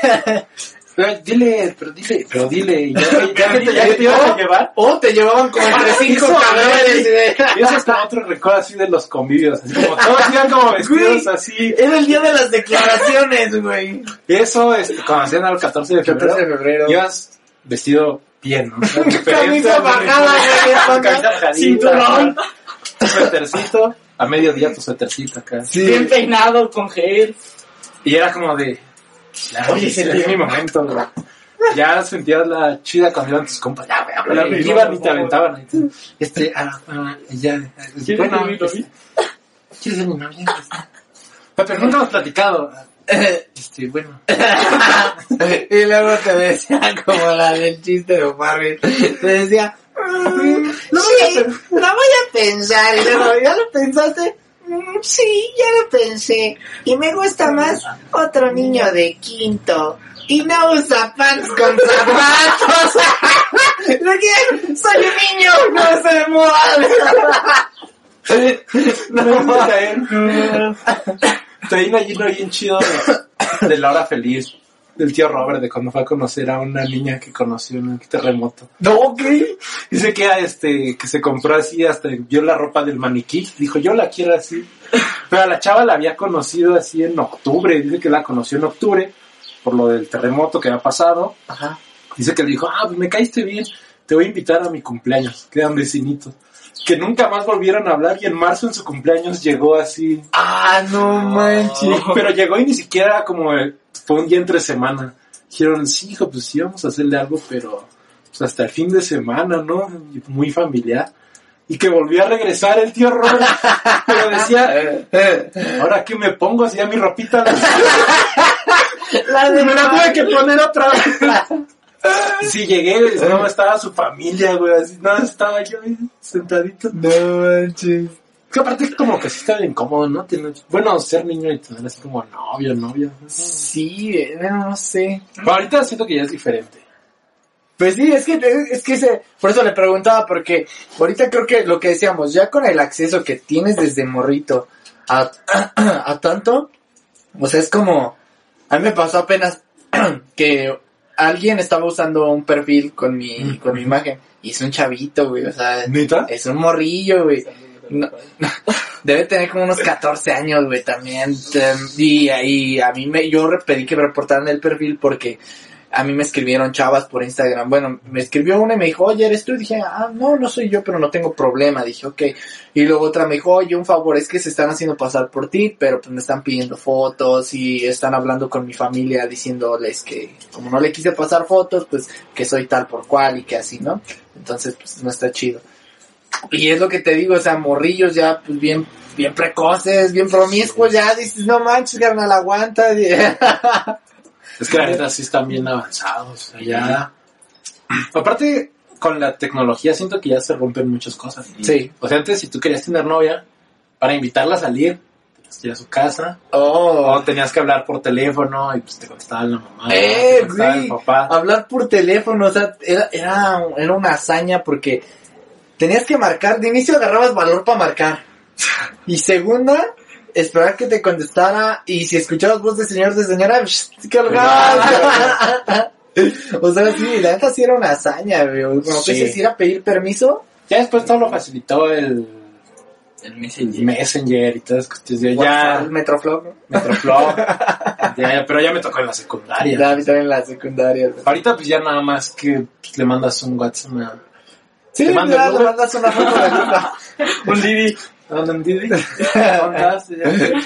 B: Pero dile, pero dile, pero dile. y Ya, te, ya que te ibas a llevar.
C: o te llevaban como entre cinco
B: Eso,
C: cabrones.
B: Y eso es como otro recuerdo así de los convivios. Así como todos iban como vestidos
C: Güey.
B: así.
C: Era el día de las declaraciones, güey.
B: Eso, este, cuando hacían al 14 de febrero.
C: 14 de febrero.
B: Ibas vestido bien, ¿no? O sea, diferente,
C: Camisa bajada, güey.
B: Camisa bajadita,
D: Cinturón.
B: Tu suétercito. A mediodía tu suétercito acá.
D: Bien peinado, con gel.
B: Y era como de. Ya,
D: Oye,
B: ese mi momento, güey. Ya sentías la chida cuando iban tus compas. Ya, güey, Y iban y te aventaban. Este, ah, ah, ya. Bueno, este, ¿quieres ser mi novia? Pero nunca hemos platicado. Este, bueno.
C: y luego te decía como la del chiste de güey. Te decía, "Mm, sí, lo voy a pensar. Y luego, ¿ya lo pensaste? "Mm, Sí, ya lo pensé. Y me gusta más otro niño de quinto. Y no usa pants con zapatos. ¿De qué? Soy un niño, no se mueve.
B: No, Traí lleno bien chido de, de la hora feliz. Del tío Robert, de cuando fue a conocer a una niña que conoció en el terremoto.
C: No, ¿qué?
B: Dice que era este, que se compró así, hasta vio la ropa del maniquí. Dijo, yo la quiero así. Pero a la chava la había conocido así en octubre. Dice que la conoció en octubre por lo del terremoto que había pasado.
C: Ajá.
B: Dice que le dijo, ah, pues me caíste bien, te voy a invitar a mi cumpleaños. Quedan vecinitos. Que nunca más volvieron a hablar y en marzo en su cumpleaños llegó así.
C: Ah, no manches.
B: Pero llegó y ni siquiera como eh, fue un día entre semana. Dijeron, sí, hijo, pues sí, vamos a hacerle algo, pero pues, hasta el fin de semana, ¿no? Muy familiar. Y que volvió a regresar el tío Robert. pero decía, ahora que me pongo así a mi ropita.
C: La de
B: me la tuve que poner otra vez. Sí, llegué, güey, no estaba su familia, güey, así, no, estaba yo ahí sentadito.
C: No manches.
B: Que aparte como que sí está bien incómodo, ¿no? Bueno, ser niño y tener así como novio, novia.
C: Sí, eh, no sé.
B: Pero ahorita siento que ya es diferente.
C: Pues sí, es que, es que se, por eso le preguntaba, porque ahorita creo que lo que decíamos, ya con el acceso que tienes desde morrito a, a tanto, o sea, es como, a mí me pasó apenas que alguien estaba usando un perfil con mi, con mi imagen, y es un chavito, güey, o sea, es un morrillo, güey. No, debe tener como unos 14 años, güey, también. Tem- Y ahí a mí me, yo pedí que me reportaran el perfil porque a mí me escribieron chavas por Instagram. Bueno, me escribió una y me dijo, oye, ¿eres tú? Y dije, ah, no, no soy yo, pero no tengo problema. Dije, ok. Y luego otra me dijo, oye, un favor, es que se están haciendo pasar por ti, pero pues me están pidiendo fotos y están hablando con mi familia diciéndoles que como no le quise pasar fotos, pues que soy tal por cual y que así, ¿no? Entonces, pues no está chido. Y es lo que te digo, o sea, morrillos ya, pues bien, bien precoces, bien promiscuos, ya dices, no manches, carnal, aguanta.
B: Es que la neta sí están bien avanzados. o sea, ya. Aparte, con la tecnología siento que ya se rompen muchas cosas.
C: Sí.
B: O sea, antes si tú querías tener novia, para invitarla a salir, tenías que ir a su casa,
C: Oh,
B: o tenías que hablar por teléfono y pues te contestaba la mamá,
C: Eh,
B: te contestaba el
C: güey.
B: papá.
C: hablar por teléfono, o sea, era, era, era una hazaña porque tenías que marcar, de inicio agarrabas valor para marcar. Y segunda, esperar que te contestara y si escuchabas voz de señor de señora, psh, colgabas. O sea, sí, la neta sí era una hazaña, güey. Como
B: Sí.
C: que si ir a pedir permiso,
B: Ya después todo lo facilitó el
D: El Messenger.
B: Messenger y todas esas cuestiones. Ya,
C: Metroflog, ¿no?
B: Metroflog. ya, ya, pero ya me tocó en la secundaria.
C: Ya, a mí también en la secundaria. güey.
B: Ahorita pues ya nada más que pues, le mandas un WhatsApp.
C: Sí, le mandas una foto de.
B: Un Didi. ¿Dónde Didi? ¿Dónde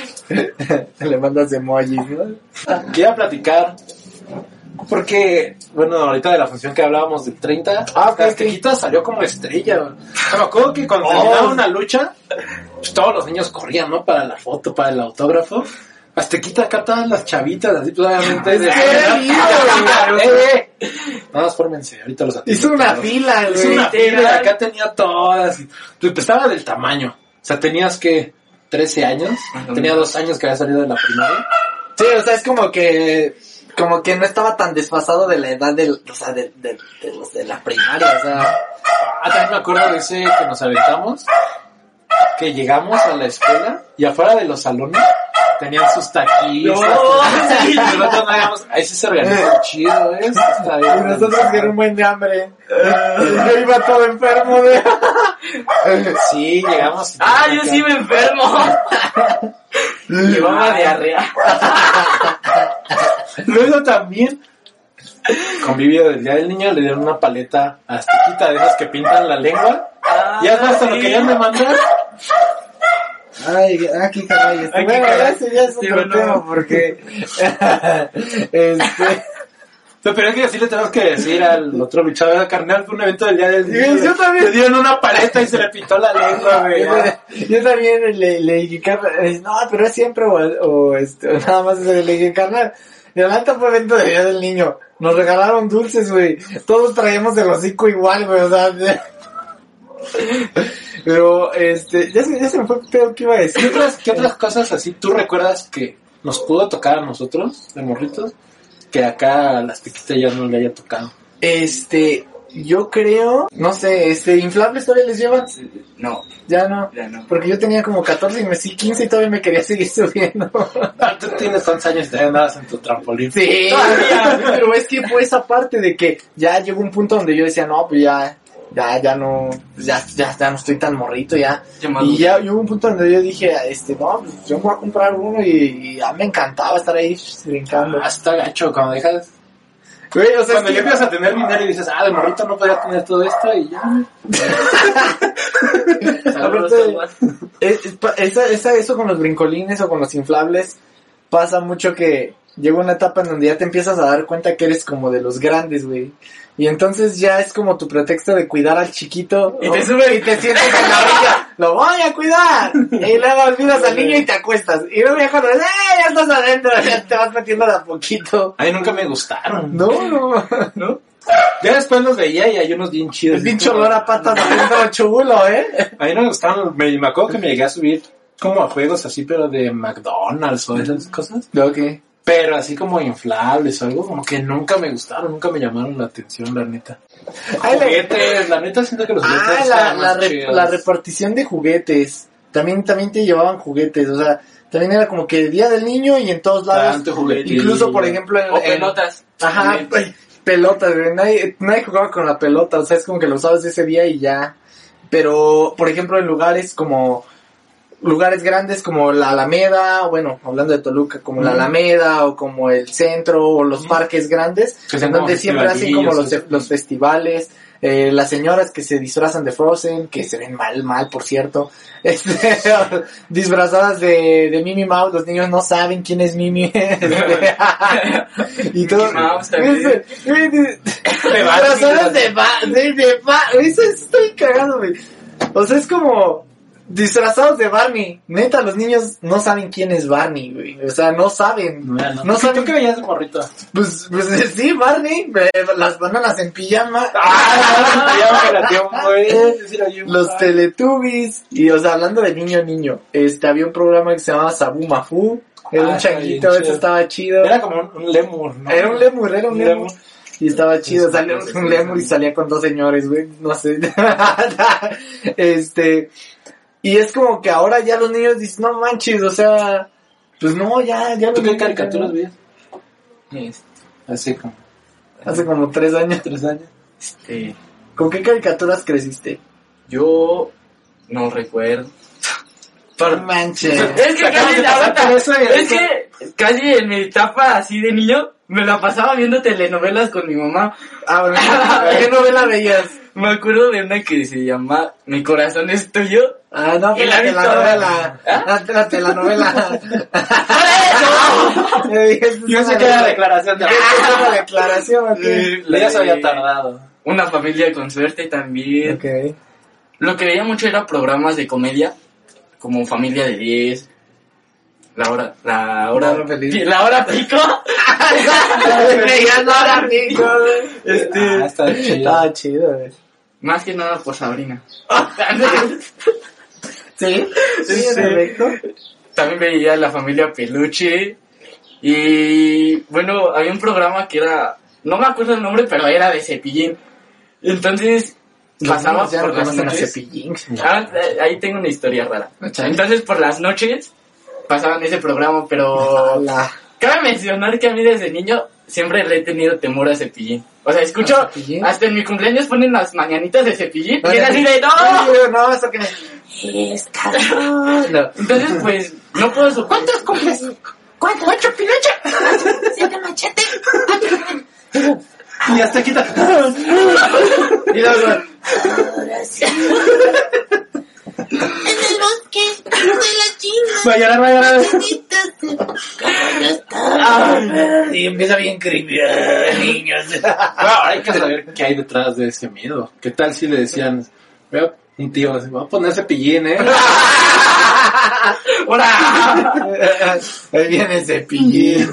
C: le mandas emojis, ¿no?
B: Quería platicar porque, bueno, ahorita de la función que hablábamos del 30,
C: Ah, ok,
B: Aztequita salió como estrella. sea, me acuerdo que cuando
C: Oh.
B: terminaba una lucha, pues, todos los niños corrían, ¿no? Para la foto, para el autógrafo. Aztequita acá estaban las chavitas, así pues obviamente. de-
C: lindo, güey.
B: ¡Eh! Nada más fórmense, ahorita los atiendo
C: Hizo una
B: todos.
C: fila, güey.
B: Hizo una fila acá tenía todas. y- Pues estaba del tamaño. O sea, tenías que 13 años. Tenía dos años que había salido de la primaria.
C: Sí, o sea, es como que como que no estaba tan desfasado de la edad del, o sea, de, de, de los de la primaria, o sea,
B: Ah, también me acuerdo de ese que nos aventamos. Que llegamos a la escuela y afuera de los salones tenían sus taquillos. Y nosotros no habíamos- ahí sí se organizó chido, ¿eh? Está bien.
C: y nosotros que era un buen de hambre. Yo iba todo enfermo de
B: Sí, llegamos.
D: Ah, yo sí me enfermo. Llevaba diarrea.
B: Luego también, convivio del Día del Niño, le dieron una paleta a Aztequita de esas que pintan la lengua. y hasta hasta lo
D: sí.
B: querían demandar.
C: Ay, aquí caray, este, bueno,
D: caray.
C: ese ya es
D: Sí,
C: otro
D: bueno.
C: tema porque este
B: No, pero es que así le tenemos que decir al otro luchador carnal fue un evento del día del
C: Sí,
B: niño.
C: yo también.
B: Le dieron una paleta y se le pintó la lengua, güey.
C: Yo, yo también le, le dije, carnal, no, pero es siempre o, o este, nada más le dije, carnal. Y la neta fue evento de Día del Niño. Nos regalaron dulces, güey. Todos traíamos el hocico igual, güey, o sea. Pero, este, ya se, ya se me fue el pedo que iba a
B: ¿Qué
C: decir.
B: otras, ¿Qué otras cosas así tú recuerdas que nos pudo tocar a nosotros, de morritos, que acá a las piquitas ya no le haya tocado?
C: Este, yo creo, no sé, este, inflables todavía les llevan.
D: No,
C: Ya no.
D: ya no.
C: Porque yo tenía como 14 y me sí 15 y todavía me quería seguir subiendo.
B: Ah, tú tienes tantos años y todavía andabas en tu trampolín.
C: Sí, pero es que fue esa parte de que ya llegó un punto donde yo decía, no, pues ya, ya, ya no, ya, ya, ya no estoy tan morrito ya. Y ya y hubo un punto donde yo dije, este, no, pues yo me voy a comprar uno y, y ya me encantaba estar ahí brincando.
B: Hasta gacho cuando dejas.
C: Güey, o sea,
B: Cuando ya empiezas a tener dinero y dices, ah, de morrito no podía tener todo esto y ya.
C: Aparte- es- es esa, esa, eso con los brincolines o con los inflables pasa mucho que llega una etapa en donde ya te empiezas a dar cuenta que eres como de los grandes, güey. Y entonces ya es como tu pretexto de cuidar al chiquito.
D: Y te sube-
C: y te sientas en la orilla. Lo voy a cuidar. Y luego olvidas al niño y te acuestas. Y luego ya cuando ¡eh! ya estás adentro, ya te vas metiendo de a poquito.
B: A mí nunca me gustaron.
C: No, no.
B: ¿No? Ya después los veía y hay unos bien chidos.
C: El pinche olor a patas adentro chulo, ¿eh?
B: A mí no me gustaron. Me, me acuerdo que me llegué a subir como a juegos así, pero de McDonald's o esas cosas.
C: Ok.
B: Pero así como inflables o algo, como que nunca me gustaron, nunca me llamaron la atención, la neta.
C: Ay, la-
B: Juguetes, la neta siento que los juguetes
C: Ah, la, la, re- la repartición de juguetes. También, también te llevaban juguetes, o sea, también era como que Día del Niño y en todos lados. Incluso, por ejemplo, en,
D: O
C: en-
D: pelotas.
C: Ajá,
D: También.
C: pelotas, güey. Nadie, nadie jugaba con la pelota, o sea, es como que lo usabas ese día y ya. Pero, por ejemplo, en lugares como, lugares grandes como la Alameda, bueno, hablando de Toluca, como la. Alameda o como el centro o los parques grandes, en donde siempre hacen como los,
B: festivalillos,
C: los festivales, eh, las señoras que se disfrazan de Frozen, que se ven mal, mal, por cierto, este, disfrazadas de, de Mimi Mouse, los niños no saben quién es Mimi, Este, y todo, disfrazadas de ba, de, de ba, eso estoy cagado, güey, o sea, es como, disfrazados de Barney, neta, los niños no saben quién es Barney, güey, o sea, no saben,
B: No, no.
C: No
B: ¿Tú
C: saben-
B: qué veías de morrito?
C: pues, pues sí, Barney, las bananas en pijama,
B: Ah,
C: los. Teletubbies, y o sea, hablando de niño niño, este, había un programa que se llamaba Sabu Mafu, era
B: Ah,
C: un
B: está
C: changuito, eso estaba chido,
B: Era como un, lemur, ¿no?
C: era un lemur, era un lemur.
B: lemur.
C: Y estaba chido,
B: Sí,
D: sí,
C: un
D: sí,
C: lemur y salía con dos señores, güey, no sé. este, y es como que ahora ya los niños dicen, no manches, o sea, pues no, ya, ya
B: ¿Tú qué caricaturas veías?
D: Este,
B: Así como
C: Hace como tres años.
B: tres años.
D: Este,
C: ¿Con qué caricaturas creciste?
D: yo no recuerdo.
C: No manches.
D: Es que casi ahora
B: pasar por eso y
D: es que casi en mi etapa así de niño me la pasaba viendo telenovelas con mi mamá.
C: Ah, bueno, ¿qué novela veías?
D: Me acuerdo de una que se llama Mi corazón es tuyo.
C: Ah, no,
D: Y la
C: espérate,
D: vi
C: la
D: toda.
C: novela.
D: ¿Ah?
C: Ah, la novela.
D: ¡Por
C: Yo dije, esto es
B: Yo sé que era declaración de
C: una declaración,
B: ya se había tardado.
D: Una familia con suerte también.
C: Ok.
D: Lo que veía mucho era programas de comedia, como Familia de 10, La Hora, La Hora,
C: La Hora Feliz.
D: La Hora Pico.
C: Veías la hora, amigo, güey.
D: Este,
B: Ah, está chido.
C: Estaba chido, güey.
D: más que nada por Sabrina.
C: ¿Sí? Sí,
D: Sí.
C: en efecto.
D: También veía La Familia Peluche. Y bueno, había un programa que era, no me acuerdo el nombre, pero era de Cepillín. Entonces, pasaba por las noches. Ah, eh, ahí tengo una historia rara. Entonces, por las noches pasaban ese programa, pero
C: Hola.
D: Cabe mencionar que a mí desde niño siempre le he tenido temor a Cepillín. O sea, escucho, hasta en mi cumpleaños ponen las mañanitas de Cepillín
C: No,
D: y es así de ¡no!
C: No, eso que me... No.
D: Entonces, pues, no puedo su ¿Cuántos cumples?
A: ¿Cuánto? ¿Ocho pilocho? ¿Siete machete?
B: Y hasta quita.
C: Y luego,
A: Ahora sí. En el bosque de la China.
C: Va a llorar, va a llorar. Y empieza bien creepy. Niños.
B: Bueno, hay que saber qué hay detrás de ese miedo. ¿Qué tal si le decían, vea, un tío, va a poner cepillín, eh?
C: Ahí viene ese pillín.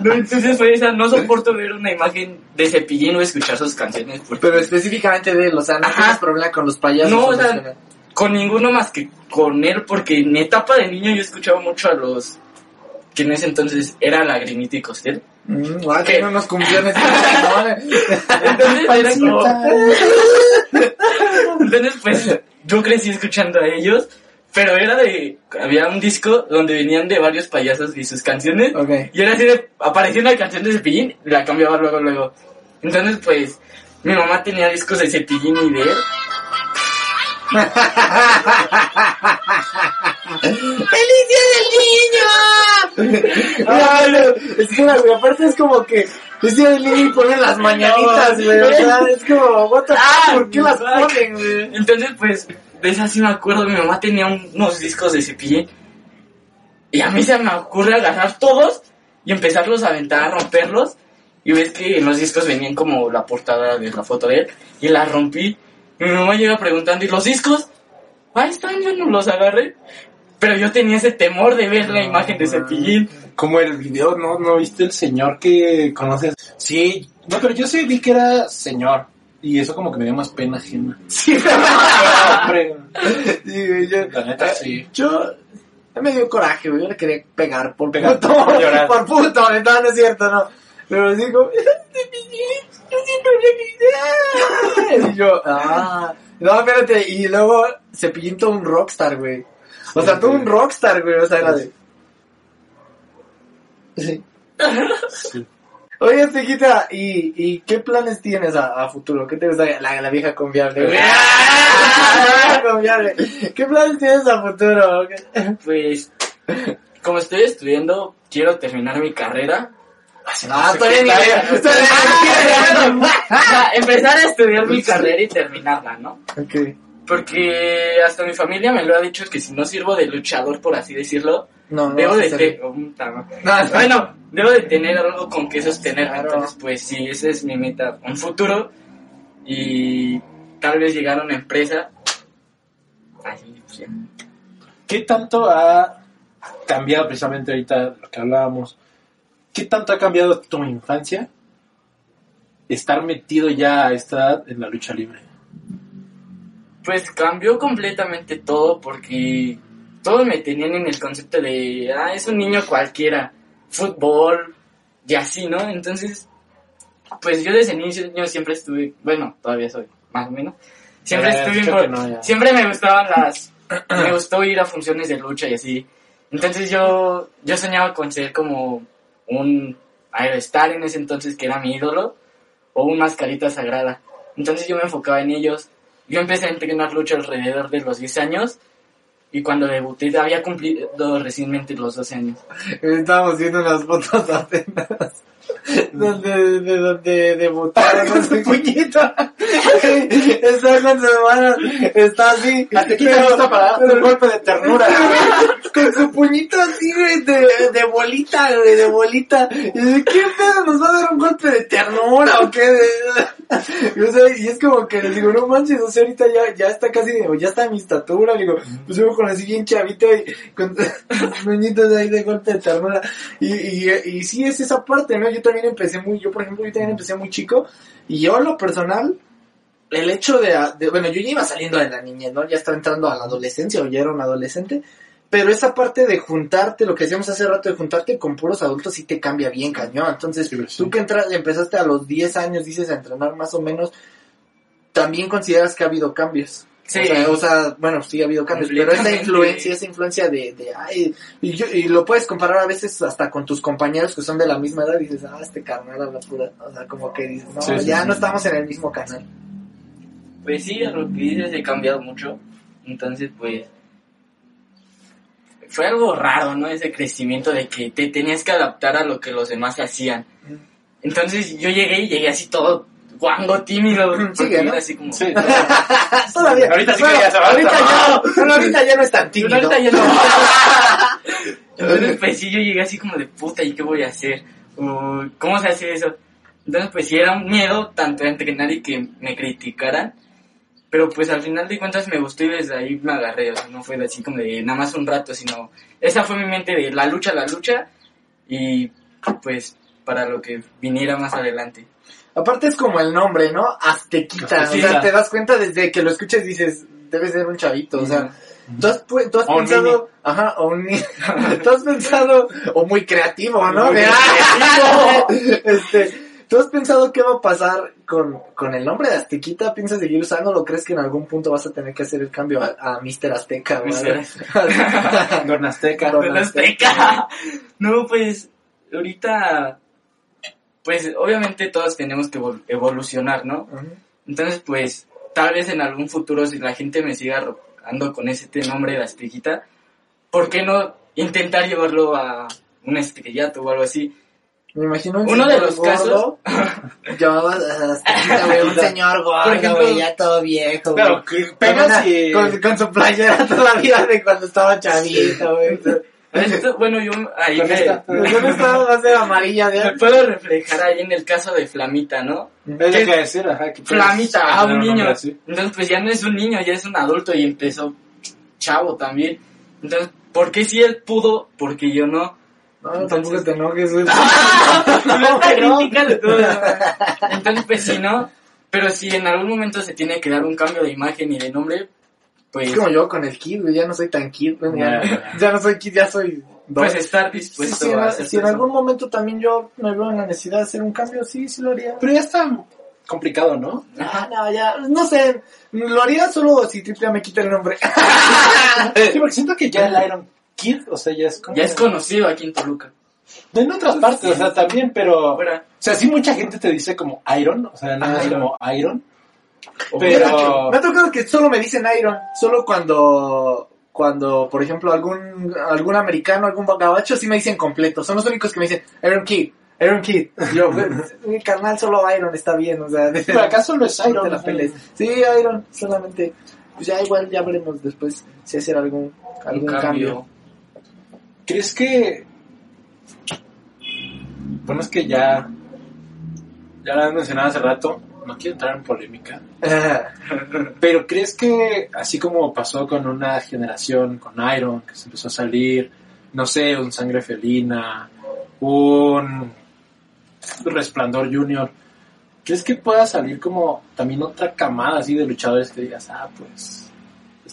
D: No, entonces fue esa, no soporto ver una imagen de Cepillín o escuchar sus canciones. Porque
C: Pero específicamente de él, o sea, no tienes problema con los payasos.
D: No, o sea, con ninguno más que con él, porque en etapa de niño yo escuchaba mucho a los que en ese entonces era Lagrimita y Costel.
C: Mm, ah,
D: ¿Qué?
C: tiene unos cumpleaños.
D: Entonces, era como- entonces, pues, yo crecí escuchando a ellos, pero era de, había un disco donde venían de varios payasos y sus canciones,
C: Ok.
D: y era así de, aparecía una canción de Cepillín, y la cambiaba luego, luego. Entonces, pues, mi mamá tenía discos de Cepillín y de él,
C: ¡Felicia del niño! No, es que aparte es como que Del niño y ponen las mañanitas, güey. O sea, es como, what the fuck, ¿por qué las ponen, güey?
D: Entonces, pues, de esa sí me acuerdo, mi mamá tenía un- unos discos de cepillín. Y a mí se me ocurre agarrar todos y empezarlos a aventar, a romperlos. Y ves que en los discos venían como la portada de la foto de él. Y la rompí. Y mi mamá llega preguntando, ¿y los discos? Ahí están, yo no los agarré. Pero yo tenía ese temor de ver la imagen de cepillín.
B: Como el video, ¿no? ¿No viste el señor que conoces? Sí, no, pero yo sí vi que era señor. Y eso como que me dio más pena ajena.
C: Sí,
B: Hombre,
C: sí, yo,
B: la neta sí.
C: yo, me dio coraje, güey. Yo le quería pegar por
B: Pegar,
C: puto.
B: por llorar.
C: Por puto, no, no es cierto, no. Pero digo, yo siempre me Y yo, ah. No, espérate, y luego se pintó un rockstar, güey. O sea, todo un rockstar, güey. O sea, era de. Sí.
B: sí.
C: Oye, Tequita, ¿y, ¿y qué planes tienes a, a futuro? ¿Qué te gusta? La, la vieja confiable, güey. La vieja confiable. ¿Qué planes tienes a futuro?
D: Pues, como estoy estudiando, quiero terminar mi carrera.
C: Ah,
D: empezar a estudiar mi carrera y terminarla, ¿no?
C: Ok.
D: Porque hasta mi familia me lo ha dicho que si no sirvo de luchador, por así decirlo,
C: No, no.
D: debo de
C: hacer-
D: tener...
C: No,
D: Bueno, debo de tener algo con que sostenerme.
C: Claro.
D: Entonces, pues sí, esa es mi meta, un futuro. Y tal vez llegar a una empresa. Así, pues ya.
B: ¿Qué tanto ha cambiado precisamente ahorita lo que hablábamos? ¿Qué tanto ha cambiado tu infancia estar metido ya a esta edad en la lucha libre?
D: Pues cambió completamente todo porque todos me tenían en el concepto de, ah, es un niño cualquiera, fútbol y así, ¿no? Entonces, pues yo desde niño yo siempre estuve, bueno, todavía soy, más o menos, siempre
B: Ya,
D: estuve,
B: no, ya.
D: siempre me gustaban las, me gustó ir a funciones de lucha y así. Entonces yo, yo soñaba con ser como un Aerostar en ese entonces que era mi ídolo o un mascarita sagrada. Entonces yo me enfocaba en ellos. Yo empecé a entrenar lucha alrededor de los 10 años y cuando debuté había cumplido recientemente los 12 años.
C: Estábamos viendo unas fotos apenas. Donde, de donde debutaron con su puñita. Está con su hermano. Está así.
B: Hasta aquí te gusta para darte un golpe de ternura.
C: Con su puñito así, güey, de, de bolita, güey, de bolita. Y dice, ¿qué pedo? ¿Nos va a dar un golpe de ternura o qué? Y, o sea, y es como que les digo, no manches, o sea, ahorita ya, ya está casi, ya está a mi estatura. Le digo, pues yo con así bien chavito y con sus puñitos ahí de golpe de ternura. Y, y, y sí es esa parte, ¿no? Yo también empecé muy, yo por ejemplo, yo también empecé muy chico. Y yo, en lo personal, el hecho de, de- bueno, yo ya iba saliendo de la niñez, ¿no? Ya estaba entrando a la adolescencia o ya era un adolescente. Pero esa parte de juntarte, lo que decíamos hace rato, de juntarte con puros adultos, sí te cambia bien cañón. Entonces,
B: Sí, sí.
C: tú que entras, empezaste a los 10 años, dices, a entrenar más o menos, también consideras que ha habido cambios.
D: Sí.
C: O sea, o sea, bueno, sí ha habido cambios, pero esa influencia, esa influencia de, de ay, y, yo- y lo puedes comparar a veces hasta con tus compañeros que son de la misma edad y dices, ah, este carnal habla pura, o sea, como que dices, no,
B: Sí, sí,
C: ya
B: sí.
C: no estamos en el mismo canal.
D: Pues sí, a lo que dices he cambiado mucho. Entonces, pues. Fue algo raro, ¿no? Ese crecimiento de que te tenías que adaptar a lo que los demás hacían. Entonces yo llegué y llegué así todo guango tímido. porque
C: Sigue, ¿no?
D: era así como...
B: Sí,
C: Todavía.
B: Ahorita sí
C: Bueno,
B: que ya se va a
C: ahorita ya, no, no, ahorita ya no es tan tímido.
D: ahorita ya no. Entonces, pues sí, yo llegué así como de puta, ¿y qué voy a hacer? ¿Cómo se hace eso? Entonces, pues sí, era un miedo tanto entre nadie que me criticaran. Pero pues al final de cuentas me gustó y desde ahí me agarré. O sea, no fue así como de nada más un rato, sino esa fue mi mente de la lucha, la lucha. Y pues para lo que viniera más adelante.
C: Aparte es como el nombre, ¿no? Aztequita.
B: Aztequita.
C: O sea, te das cuenta desde que lo escuchas dices, debe ser un chavito. O sea, tú has, pu- tú has pensado, ajá, o un tú has pensado, o muy creativo, ¿no?
B: Muy
C: De- este, tú has pensado qué va a pasar con, con el nombre de Aztequita. ¿Piensas seguir usándolo? ¿Crees que en algún punto vas a tener que hacer el cambio a, a Mr. Azteca?
B: Don Azteca.
C: Don
D: Azteca. No, pues ahorita, pues obviamente todos tenemos que evol- evolucionar, ¿no? Entonces, pues, tal vez en algún futuro, si la gente me siga rocando con ese nombre de Aztequita, ¿por qué no intentar llevarlo a un estrellato o algo así?
C: Me imagino un
D: Uno de los
C: gordo, Llamaba a Aztequita, güey, un señor
D: Por
C: gordo,
D: ejemplo-
C: güey, ya todo viejo, güey.
B: Claro, que
C: Con,
B: pegas
C: una-
B: y...
C: con, con su playera toda la vida de cuando estaba chavito, güey.
D: Esto, bueno, yo ahí me,
B: esta.
C: Va a ser amarilla,
D: me
C: de
D: puedo reflejar ahí en el caso de Flamita, ¿no?
B: Es lo que decir, ajá. que puedes
D: Flamita, a
B: tener
D: un niño. Entonces, pues ya no es un niño, ya es un adulto y empezó chavo también. Entonces, ¿por qué si él pudo? Porque yo no.
C: No, tampoco te enojes, güey.
D: no, tú. Entonces, pues sí, ¿no? Pero si en algún momento se tiene que dar un cambio de imagen y de nombre, pues,
C: Es como yo con el kid, güey, ya no soy tan kid, güey. Ya, no soy kid, ya soy...
D: pues estar dispuesto
C: sí,
D: a hacer
C: si en algún momento también yo me veo en la necesidad de hacer un cambio, sí, sí lo haría.
B: Pero ya está complicado, ¿no?
C: Ah, no, ya, no sé, lo haría solo si Triple A me quita el nombre.
B: Sí, porque siento que ya el Iron Kid, o sea, ya es como...
D: Ya es conocido aquí en Toluca.
B: En otras partes, o sea, también, pero... O
D: Ahora,
B: sea, sí mucha gente te dice como Iron, o sea, nada más
C: Iron.
B: como Iron.
D: o-
B: Pero-
C: Me ha tocado que solo me dicen Iron, solo cuando, cuando, por ejemplo, algún, algún americano, algún gabacho, sí me dicen completo. Son los únicos que me dicen Iron Kid, Iron Kid. Yo, mi carnal solo Iron está bien, o sea,
B: Pero acá solo es Iron.
C: te la
B: o sea,
C: peles. Sí, Iron, solamente. Pues ya igual ya veremos después si hacer algún, algún cambio.
D: cambio.
B: ¿Crees que... Bueno, es que ya... Ya lo has mencionado hace rato, no quiero entrar en polémica. Pero ¿crees que así como pasó con una generación, con Iron, que se empezó a salir, no sé, un Sangre Felina, un Resplandor Junior, ¿crees que pueda salir como también otra camada así de luchadores que digas, ah, pues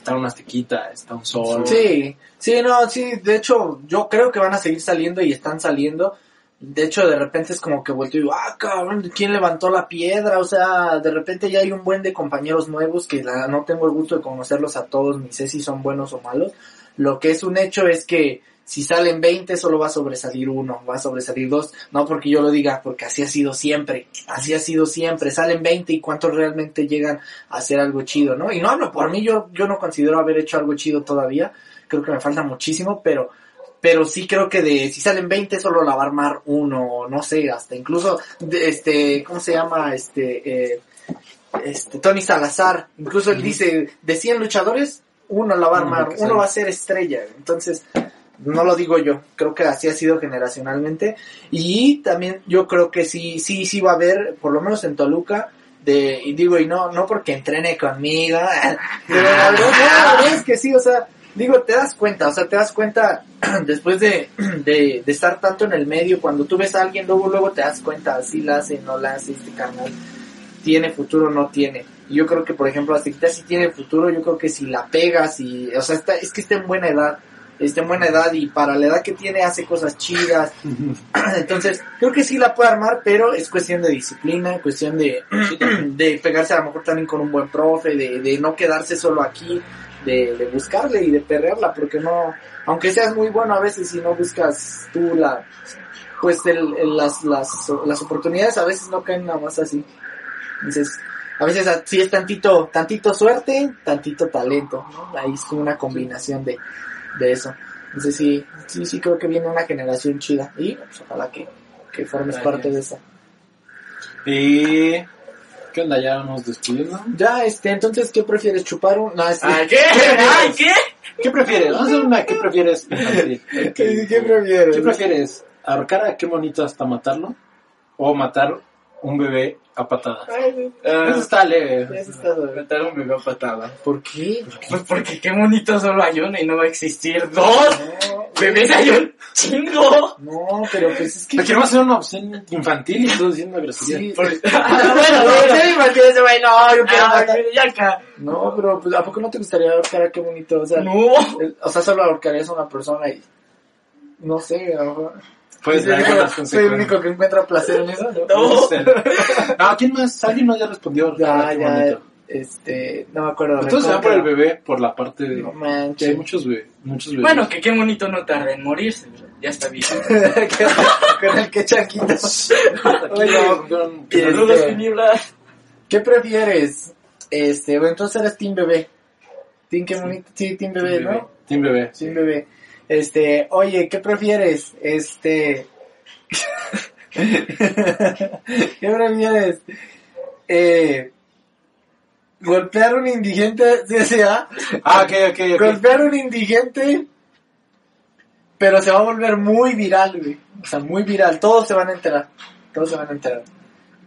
B: está una Aztequita, está un Sol?
C: Sí, sí, no, sí, de hecho, yo creo que van a seguir saliendo y están saliendo. De hecho, de repente es como que vuelto y digo, ah, cabrón, ¿quién levantó la piedra? O sea, de repente ya hay un buen de compañeros nuevos que la- no tengo el gusto de conocerlos a todos, ni sé si son buenos o malos. Lo que es un hecho es que si salen 20 solo va a sobresalir uno, va a sobresalir dos, no porque yo lo diga, porque así ha sido siempre, así ha sido siempre, salen 20 y cuántos realmente llegan a hacer algo chido, ¿no? Y no hablo por mí, yo, yo no considero haber hecho algo chido todavía, creo que me falta muchísimo, pero pero sí creo que de si salen 20 solo la va a armar uno, no sé, hasta incluso de, este, ¿cómo se llama? Este eh, este Tony Salazar, incluso él dice, de 100 luchadores, uno la va a armar, uno va a ser estrella. Entonces, no lo digo yo, creo que así ha sido generacionalmente y también yo creo que sí sí sí va a haber por lo menos en Toluca de y digo y no no porque entrene conmigo, pero la es que sí, o sea, digo, te das cuenta, o sea, te das cuenta después de, de, de estar tanto en el medio, cuando tú ves a alguien, luego, luego te das cuenta, si la hace, no la hace, este canal tiene futuro, no tiene. Y yo creo que, por ejemplo, Aztequita sí tiene futuro, yo creo que si la pegas y, o sea, está, es que está en buena edad, está en buena edad y para la edad que tiene hace cosas chidas. Entonces, creo que sí la puede armar, pero es cuestión de disciplina, cuestión de, de pegarse a lo mejor también con un buen profe, de, de no quedarse solo aquí, de, de buscarle y de perrearla, porque no, aunque seas muy bueno a veces si no buscas tú la, pues el, el- las, las, las oportunidades a veces no caen nada más así. Entonces, a veces sí es tantito, tantito suerte, tantito talento, ¿no? Ahí es como una combinación de, de eso. Entonces sí, sí, sí creo que viene una generación chida. Y pues, ojalá que, que formes
B: Gracias.
C: parte de esa.
B: Y ¿Qué onda? ¿Ya vamos despidiendo?
C: Ya, este, entonces, ¿qué prefieres? ¿Chupar un...? No, este...
D: ¿Ay, qué? ¿Ay, qué?
B: ¿Qué prefieres? Vamos a hacer una ¿qué prefieres?
C: ¿Qué, qué prefieres?
B: ¿Qué prefieres? ¿Ahorcar a qué bonito hasta matarlo? ¿O matar un bebé a patadas?
C: Ay,
D: Ah,
B: Eso está leve.
C: eso está suave.
D: Matar un bebé a patada.
C: ¿Por qué?
D: Pues porque qué bonito solo hay uno y no va a existir dos. Bebés hay un chingo.
C: No, pero pues es que...
B: Te queremos hacer una opción infantil y tú diciendo grosería.
C: Sí.
D: Por-
C: Ah, bueno, no, sí, Martín, ese güey, no, yo quiero
D: Ah,
C: matar.
D: acá.
C: No, pero pues, ¿a poco no te gustaría ahorcar a qué bonito? O sea,
D: No.
C: el- o sea, solo ahorcarías a una persona y... No sé, a lo mejor...
B: Ver
C: único-
B: las
C: Soy el único que encuentra placer en eso, ¿no?
D: No.
B: No, ¿quién más? ¿Alguien no ya respondió?
C: Ya,
B: Ah, qué
C: ya, este, no me acuerdo.
B: Entonces se va por el bebé, por la parte de...
C: No
B: que
C: manches.
B: hay muchos bebés. Muchos bebés.
D: Bueno, que qué bonito no tarda en morirse. Ya está bien.
C: Con el que chanquito.
B: Aquí
C: Oye,
B: no, con-
C: este-
D: Piniblas.
C: ¿Qué prefieres? Este, bueno, entonces eres Team Bebé. Team qué bonito, sí, Team Bebé, ¿no?
B: Team bebé.
C: Team Bebé. Este, oye, ¿qué prefieres? Este... ¿Qué prefieres? Eh... Golpear a un indigente, ¿sí, sí, ah?
B: Ah, ok, ok, ok.
C: Golpear a un indigente, pero se va a volver muy viral, güey. O sea, muy viral. Todos se van a enterar. Todos se van a enterar.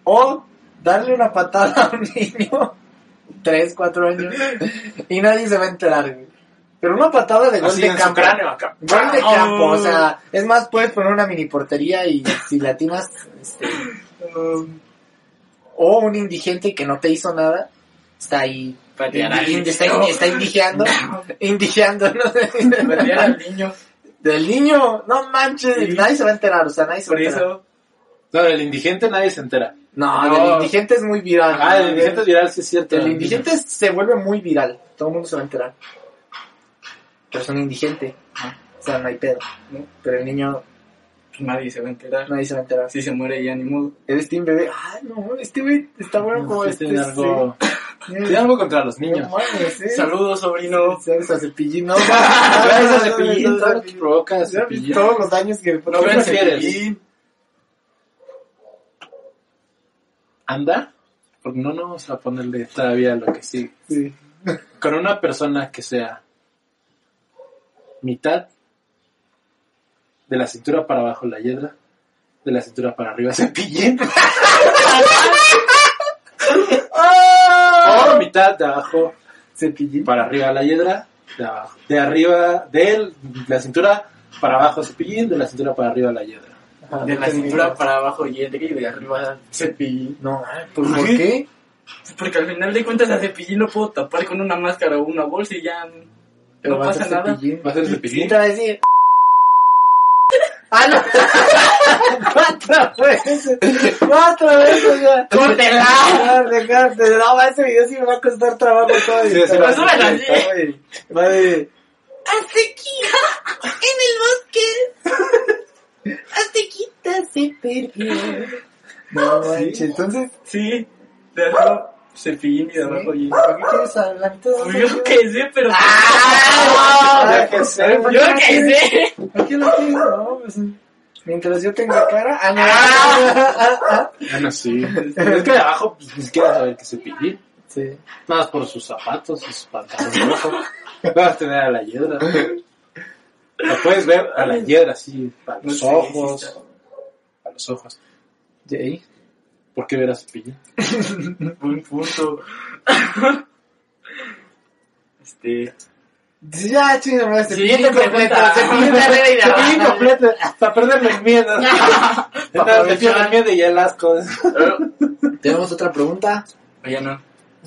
C: O darle una patada a un niño, 3, 4 años, y nadie se va a enterar, güey. Pero una patada de gol
B: Así
C: de campo.
B: cráneo acá.
C: Gol de
D: Oh.
C: campo, o sea, es más, puedes poner una mini portería y si latinas, este, um, o un indigente que no te hizo nada, está ahí, indi- está,
D: niño.
C: está indigeando, indigeando, ¿no?
D: Patear al niño.
C: Del niño, no manches,
D: Sí.
C: nadie se va a enterar, o sea, nadie se va
D: Por
C: a enterar.
D: eso.
B: No, del indigente nadie se entera.
C: No,
D: No.
C: del indigente es muy viral.
B: Ah, el indigente es viral, sí es cierto.
C: El indigente se vuelve muy viral, todo el mundo se va a enterar. Un indigente, o sea, no hay pedo, ¿no? Pero el niño,
D: Pues nadie se va a enterar.
C: nadie se va a enterar.
D: Si se muere ya ni modo.
C: Eres Team Bebé. Ah, no, este güey está bueno como
B: Sí,
C: este.
B: tiene algo, tiene algo contra los
C: No
B: niños.
C: mames, ¿eh?
D: Saludos, sobrino.
C: ¿Sabes a cepillín? No,
B: Gracias a
C: no,
B: Cepillín,
C: no,
B: todo
C: no,
B: lo que provoca
C: ¿Ya
B: Cepillín.
C: Todos los daños que
B: ¿Qué
C: provoca? Cepillín.
B: ¿Anda? Porque no, no vamos a ponerle todavía lo que sí.
C: Sí.
B: Con una persona que sea mitad de la cintura para abajo la hiedra, de la cintura para arriba cepillín, o mitad de abajo
C: Cepillín.
B: para arriba la hiedra, de abajo, de arriba de la cintura para abajo cepillín, de la cintura para arriba la hiedra.
C: Ajá,
D: De
C: no
D: la cintura para abajo y de arriba cepillín.
C: No, ¿por, ¿por qué?
D: Porque al final de cuentas a cepillín lo puedo tapar con una máscara o una bolsa y ya
C: Pero
D: no
C: va a
D: pasa nada.
B: Va a ser
C: Sí,
B: cepillín.
C: te va a decir. ¡Ah, no! ¡Cuatro veces! ¡Cuatro veces ya!
D: ¡Córtela!
C: ¡Córte, córte! No, va, ese video sí me va a costar trabajo todo.
B: Sí, sí,
C: va
D: así.
C: Va de...
E: Aztequita en el bosque. Aztequita se perdió.
C: No, manches, entonces...
D: Sí, de arriba cepillín y de abajo
C: ¿sí?
D: y...
C: ¿Por qué quieres hablar todo?
D: Pues yo qué sé, pero...
C: ¡Ah!
B: Ya que sé.
C: ¿por
D: Yo
C: qué
D: qué sé.
C: ¿Por qué no quieres? No, pues... Mientras yo tenga cara... ¡Ah, no! Ah, ah.
B: Bueno, sí. Es que de abajo pues, ni siquiera saber que cepillín.
C: Sí.
B: Nada más por sus zapatos y sus pantalones rojos. Vas a tener a la hiedra. La puedes ver a la hiedra así, a
D: No
B: los
D: sé,
B: ojos. A los ojos.
C: Jay.
B: ¿Por qué ver a cepillín?
D: Buen punto. este...
C: Ya, chingame, cepillín
D: Siguiente
C: completo,
D: pregunta.
C: cepillín
B: completo, hasta perderle el miedo. No, te pierdo el miedo y el asco.
C: Tenemos otra pregunta.
D: Ya no.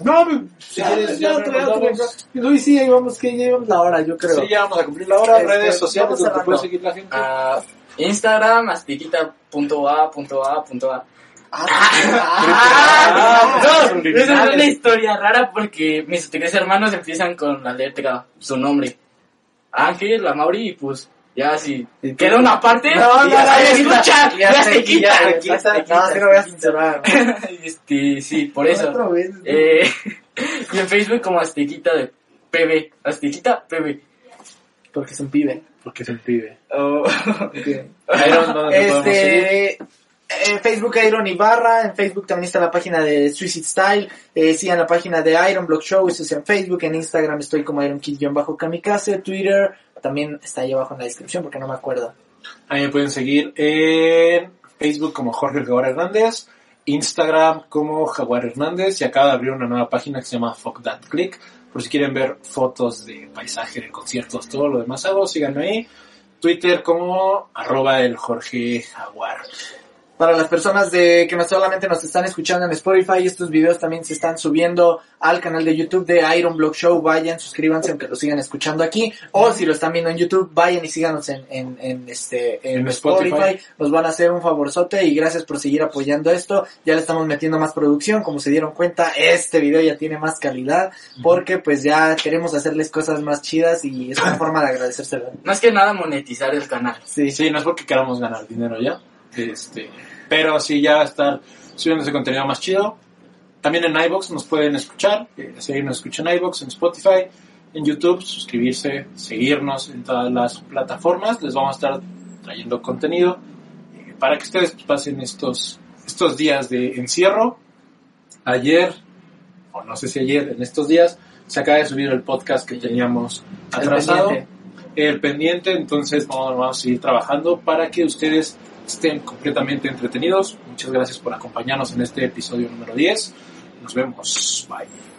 B: No, si
C: Ya,
B: quieres,
C: ya,
B: ya.
C: Luis, sí, ahí vamos, que ya llevamos la hora, yo creo.
B: Sí, ya vamos a cumplir la hora.
C: Este,
B: Redes sociales donde puede seguir la gente.
D: Ah, Instagram, astiquita.a.a.a.
C: Ah,
B: Ah,
D: no,
B: subliminales.
D: esa es una historia rara porque mis tres hermanos empiezan con la letra, su nombre. Ángel, la Mauri y pues ya si queda una parte
C: No, no,
D: ya
C: no,
D: se escucha,
C: ya
D: ya
C: se
D: se quita.
C: quita,
D: ya
C: quita.
D: se
C: No, voy a censurar.
D: Este, sí, por eso.
C: Vez.
D: Eh, y en Facebook como Aztequita de PB, Aztequita PB.
C: Porque es un pibe.
B: Porque es un pibe.
D: Oh.
C: Este, Facebook Iron Ibarra, en Facebook también está la página de Suicide Style, eh, sigan la página de Iron Block Show, eso es en Facebook, en Instagram estoy como Iron Kid-Kamikaze, Twitter también está ahí abajo en la descripción porque no me acuerdo.
B: Ahí me pueden seguir en Facebook como Jorge Jaguar Hernández, Instagram como Jaguar Hernández y acaba de abrir una nueva página que se llama Fuck That Click. Por si quieren ver fotos de paisaje, de conciertos, todo lo demás hago, síganme ahí. Twitter como arroba el Jorge Jaguar.
C: Para las personas de que no solamente nos están escuchando en Spotify, estos videos también se están subiendo al canal de YouTube de Iron Block Show. Vayan, suscríbanse aunque lo sigan escuchando aquí. O si lo están viendo en YouTube, vayan y síganos en, en, en este, en,
B: En
C: Spotify.
B: Spotify.
C: Nos van a hacer un favorzote y gracias por seguir apoyando esto. Ya le estamos metiendo más producción. Como se dieron cuenta, este video ya tiene más calidad porque pues ya queremos hacerles cosas más chidas y es una forma de agradecérselo.
D: Más que nada monetizar el canal.
C: Sí,
B: Sí, no es porque queramos ganar dinero ya. Este, pero sí ya estar subiendo ese contenido más chido. También en iBox nos pueden escuchar, eh, nos escuchan en iBox, en Spotify, en YouTube, suscribirse, seguirnos en todas las plataformas. Les vamos a estar trayendo contenido eh, para que ustedes pasen estos, estos días de encierro. Ayer, o no sé si ayer, en estos días, se acaba de subir el podcast que teníamos
C: El
B: atrasado
C: pendiente.
B: el pendiente, entonces vamos, vamos a seguir trabajando para que ustedes estén completamente entretenidos. Muchas gracias por acompañarnos en este episodio número 10. Nos vemos. Bye.